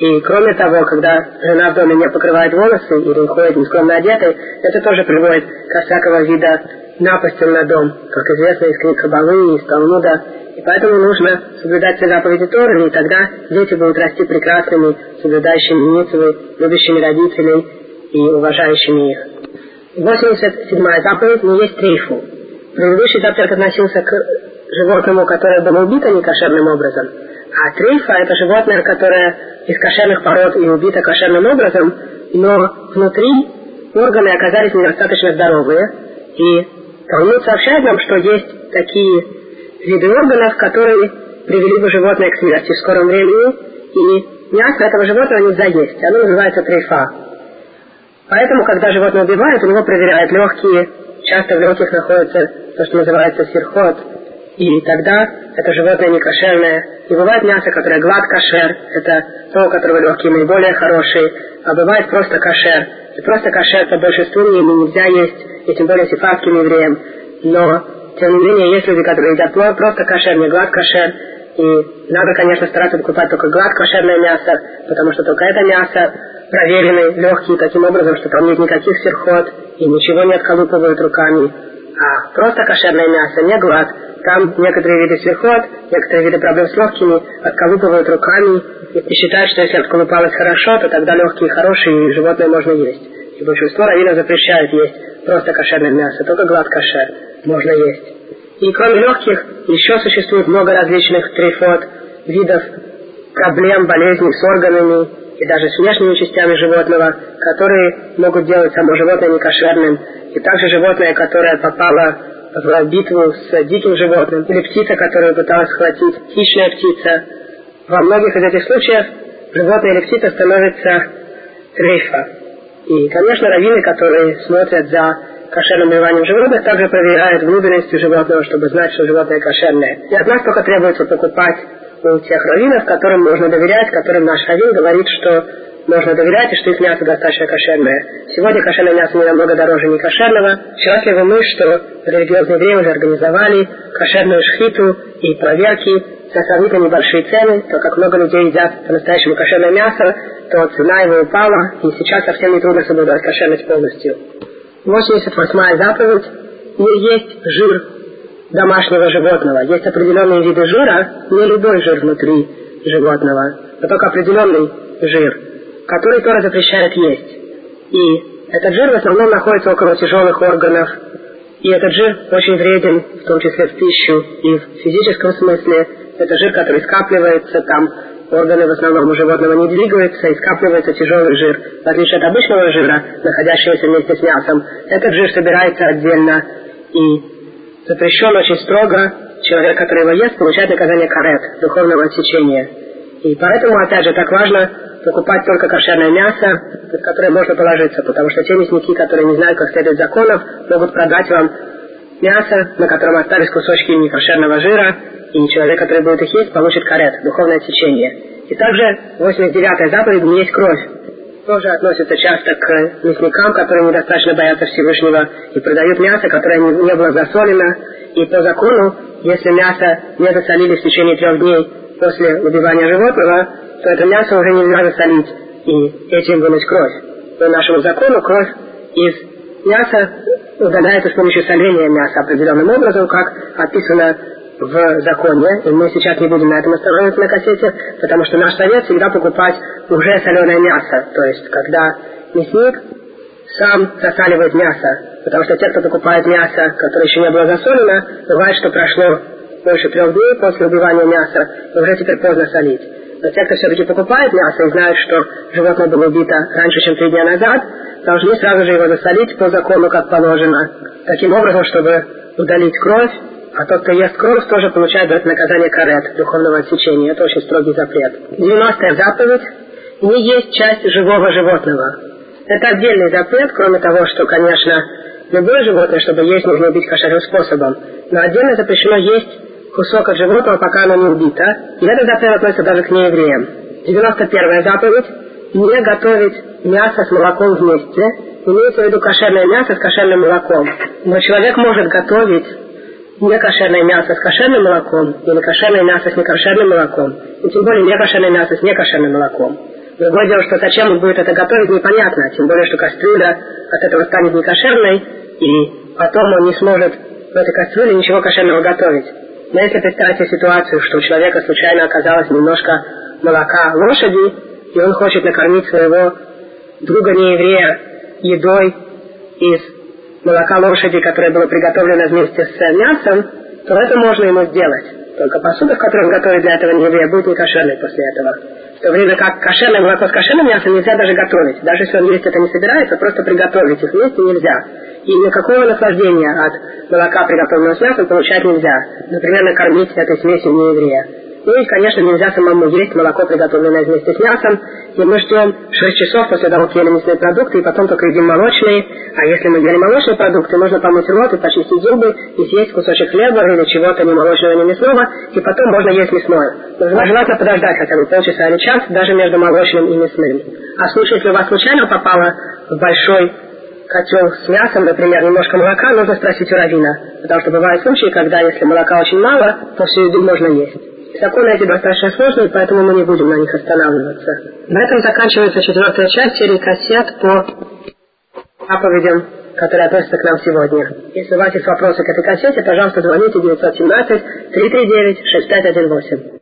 И кроме того, когда жена в доме не покрывает волосы или ходит нескромно одетой, это тоже приводит ко всякого вида напастям на дом, как известно из книг Кабалы из Талмуда. И поэтому нужно соблюдать все заповеди Торы, и тогда дети будут расти прекрасными, соблюдающими митвы, любящими родителей и уважающими их. 87-я заповедь не есть трейфу. Предыдущий запрет относился к животному, которое было убито некошерным образом. А трейфа – это животное, которое из кошерных пород и убито кошерным образом, но внутри органы оказались недостаточно здоровые, и Талмуд сообщает нам, что есть такие виды органов, которые привели бы животное к смерти в скором времени, и мясо этого животного нельзя есть. Оно называется трейфа. Поэтому, когда животное убивают, у него проверяют легкие. Часто в легких находится то, что называется сирхот. И тогда это животное не кошерное. И бывает мясо, которое глад кошер, это то, у которого легкие наиболее хорошие, а бывает просто кошер. И просто кошер по большинству мнений нельзя есть и тем более сифатским евреям. Но, тем не менее, есть люди, которые едят просто кошер, не глад кошер, и надо, конечно, стараться покупать только глад кошерное мясо, потому что только это мясо проверенный, легкий, таким образом, что там нет никаких серхот, и ничего не отколупывают руками. А просто кошерное мясо, не глад, там некоторые виды серхот, некоторые виды проблем с легкими отколупывают руками и считают, что если отколупалось хорошо, то тогда легкие хорошие, и животное можно есть. И большинство раввинов запрещают есть просто кошерное мясо, только глад кошер можно есть. И кроме легких еще существует много различных трифот, видов проблем, болезней с органами и даже с внешними частями животного, которые могут делать само животное некошерным. И также животное, которое попало в битву с диким животным, или птица, которую пыталась схватить, хищная птица. Во многих из этих случаев животное или птица становится трейфа. И, конечно, раввины, которые смотрят за кошерным убиванием животных, также проверяют внутренности животного, чтобы знать, что животное кошерное. И от нас только требуется покупать у тех раввинов, которым можно доверять, которым наш раввин говорит, что можно доверять и что их мясо достаточно кошерное. Сегодня кошерное мясо не намного дороже не кошерного. Счастливы мы, что религиозные евреи уже организовали кошерную шхиту и проверки за сравнительно небольшие цены, так как много людей едят по-настоящему кошерное мясо, то цена его упала, и сейчас совсем не трудно соблюдать кошерность полностью. 88 заповедь. Не есть жир домашнего животного. Есть определенные виды жира, не любой жир внутри животного, но только определенный жир, который Тора запрещает есть. И этот жир в основном находится около тяжелых органов, и этот жир очень вреден, в том числе в пищу и в физическом смысле. Это жир, который скапливается там, органы в основном у животного не двигаются и скапливается тяжелый жир. В отличие от обычного жира, находящегося вместе с мясом, этот жир собирается отдельно и запрещен очень строго. Человек, который его ест, получает наказание карет, духовного отсечения. И поэтому, опять же, так важно покупать только кошерное мясо, в которое можно положиться, потому что те мясники, которые не знают, как следует законов, могут продать вам мясо, на котором остались кусочки некошерного жира, и человек, который будет их есть, получит карет, духовное отсечение. И также 89-я заповедь «Не есть кровь» тоже относится часто к мясникам, которые недостаточно боятся Всевышнего и продают мясо, которое не было засолено. И по закону, если мясо не засолили в течение трех дней после убивания животного, то это мясо уже нельзя засолить и этим вынуть кровь. По нашему закону кровь из мяса удаляется с помощью соления мяса определенным образом, как описано в законе, и мы сейчас не будем на этом останавливаться на кассете, потому что наш совет всегда покупать уже соленое мясо, то есть когда мясник сам засаливает мясо, потому что те, кто покупает мясо, которое еще не было засолено, бывает, что прошло больше трех дней после убивания мяса, и уже теперь поздно солить. Но те, кто все-таки покупает мясо и знают, что животное было убито раньше, чем три дня назад, должны сразу же его засолить по закону, как положено, таким образом, чтобы удалить кровь а тот, кто ест кровь, тоже получает за это наказание карет, духовного отсечения. Это очень строгий запрет. 90-я заповедь – не есть часть живого животного. Это отдельный запрет, кроме того, что, конечно, любое животное, чтобы есть, нужно убить кошерным способом. Но отдельно запрещено есть кусок от животного, пока оно не убито. И этот запрет относится даже к неевреям. 91-я заповедь – не готовить мясо с молоком вместе. Имеется в виду кошерное мясо с кошерным молоком. Но человек может готовить некошерное мясо с кошерным молоком или кошерное мясо с некошерным молоком, и тем более некошерное мясо с некошерным молоком. Другое дело, что зачем он будет это готовить, непонятно, тем более, что кастрюля от этого станет некошерной, и потом он не сможет в этой кастрюле ничего кошерного готовить. Но если представить себе ситуацию, что у человека случайно оказалось немножко молока лошади, и он хочет накормить своего друга нееврея едой из молока лошади, которое было приготовлено вместе с мясом, то это можно ему сделать. Только посуда, в которой он готовит для этого нееврея, будет не кошерной после этого. Время как кошерное молоко с кошерным мясом нельзя даже готовить. Даже если он есть это не собирается, просто приготовить их вместе нельзя. И никакого наслаждения от молока, приготовленного с мясом, получать нельзя. Например, накормить этой смесью нееврея. Ну и, конечно, нельзя самому есть молоко, приготовленное вместе с мясом. И мы ждем 6 часов после того, как ели мясные продукты, и потом только едим молочные. А если мы ели молочные продукты, нужно помыть рот и почистить зубы, и съесть кусочек хлеба или чего-то не молочного, не мясного, и потом можно есть мясное. Но желательно подождать хотя бы полчаса или час, даже между молочным и мясным. А в случае, если у вас случайно попало в большой котел с мясом, например, немножко молока, нужно спросить у равина. Потому что бывают случаи, когда если молока очень мало, то всю еду можно есть. Законы эти достаточно сложные, поэтому мы не будем на них останавливаться. На этом заканчивается четвертая часть серии кассет по заповедям, которые относятся к нам сегодня. Если у вас есть вопросы к этой кассете, пожалуйста, звоните 917 339 6518.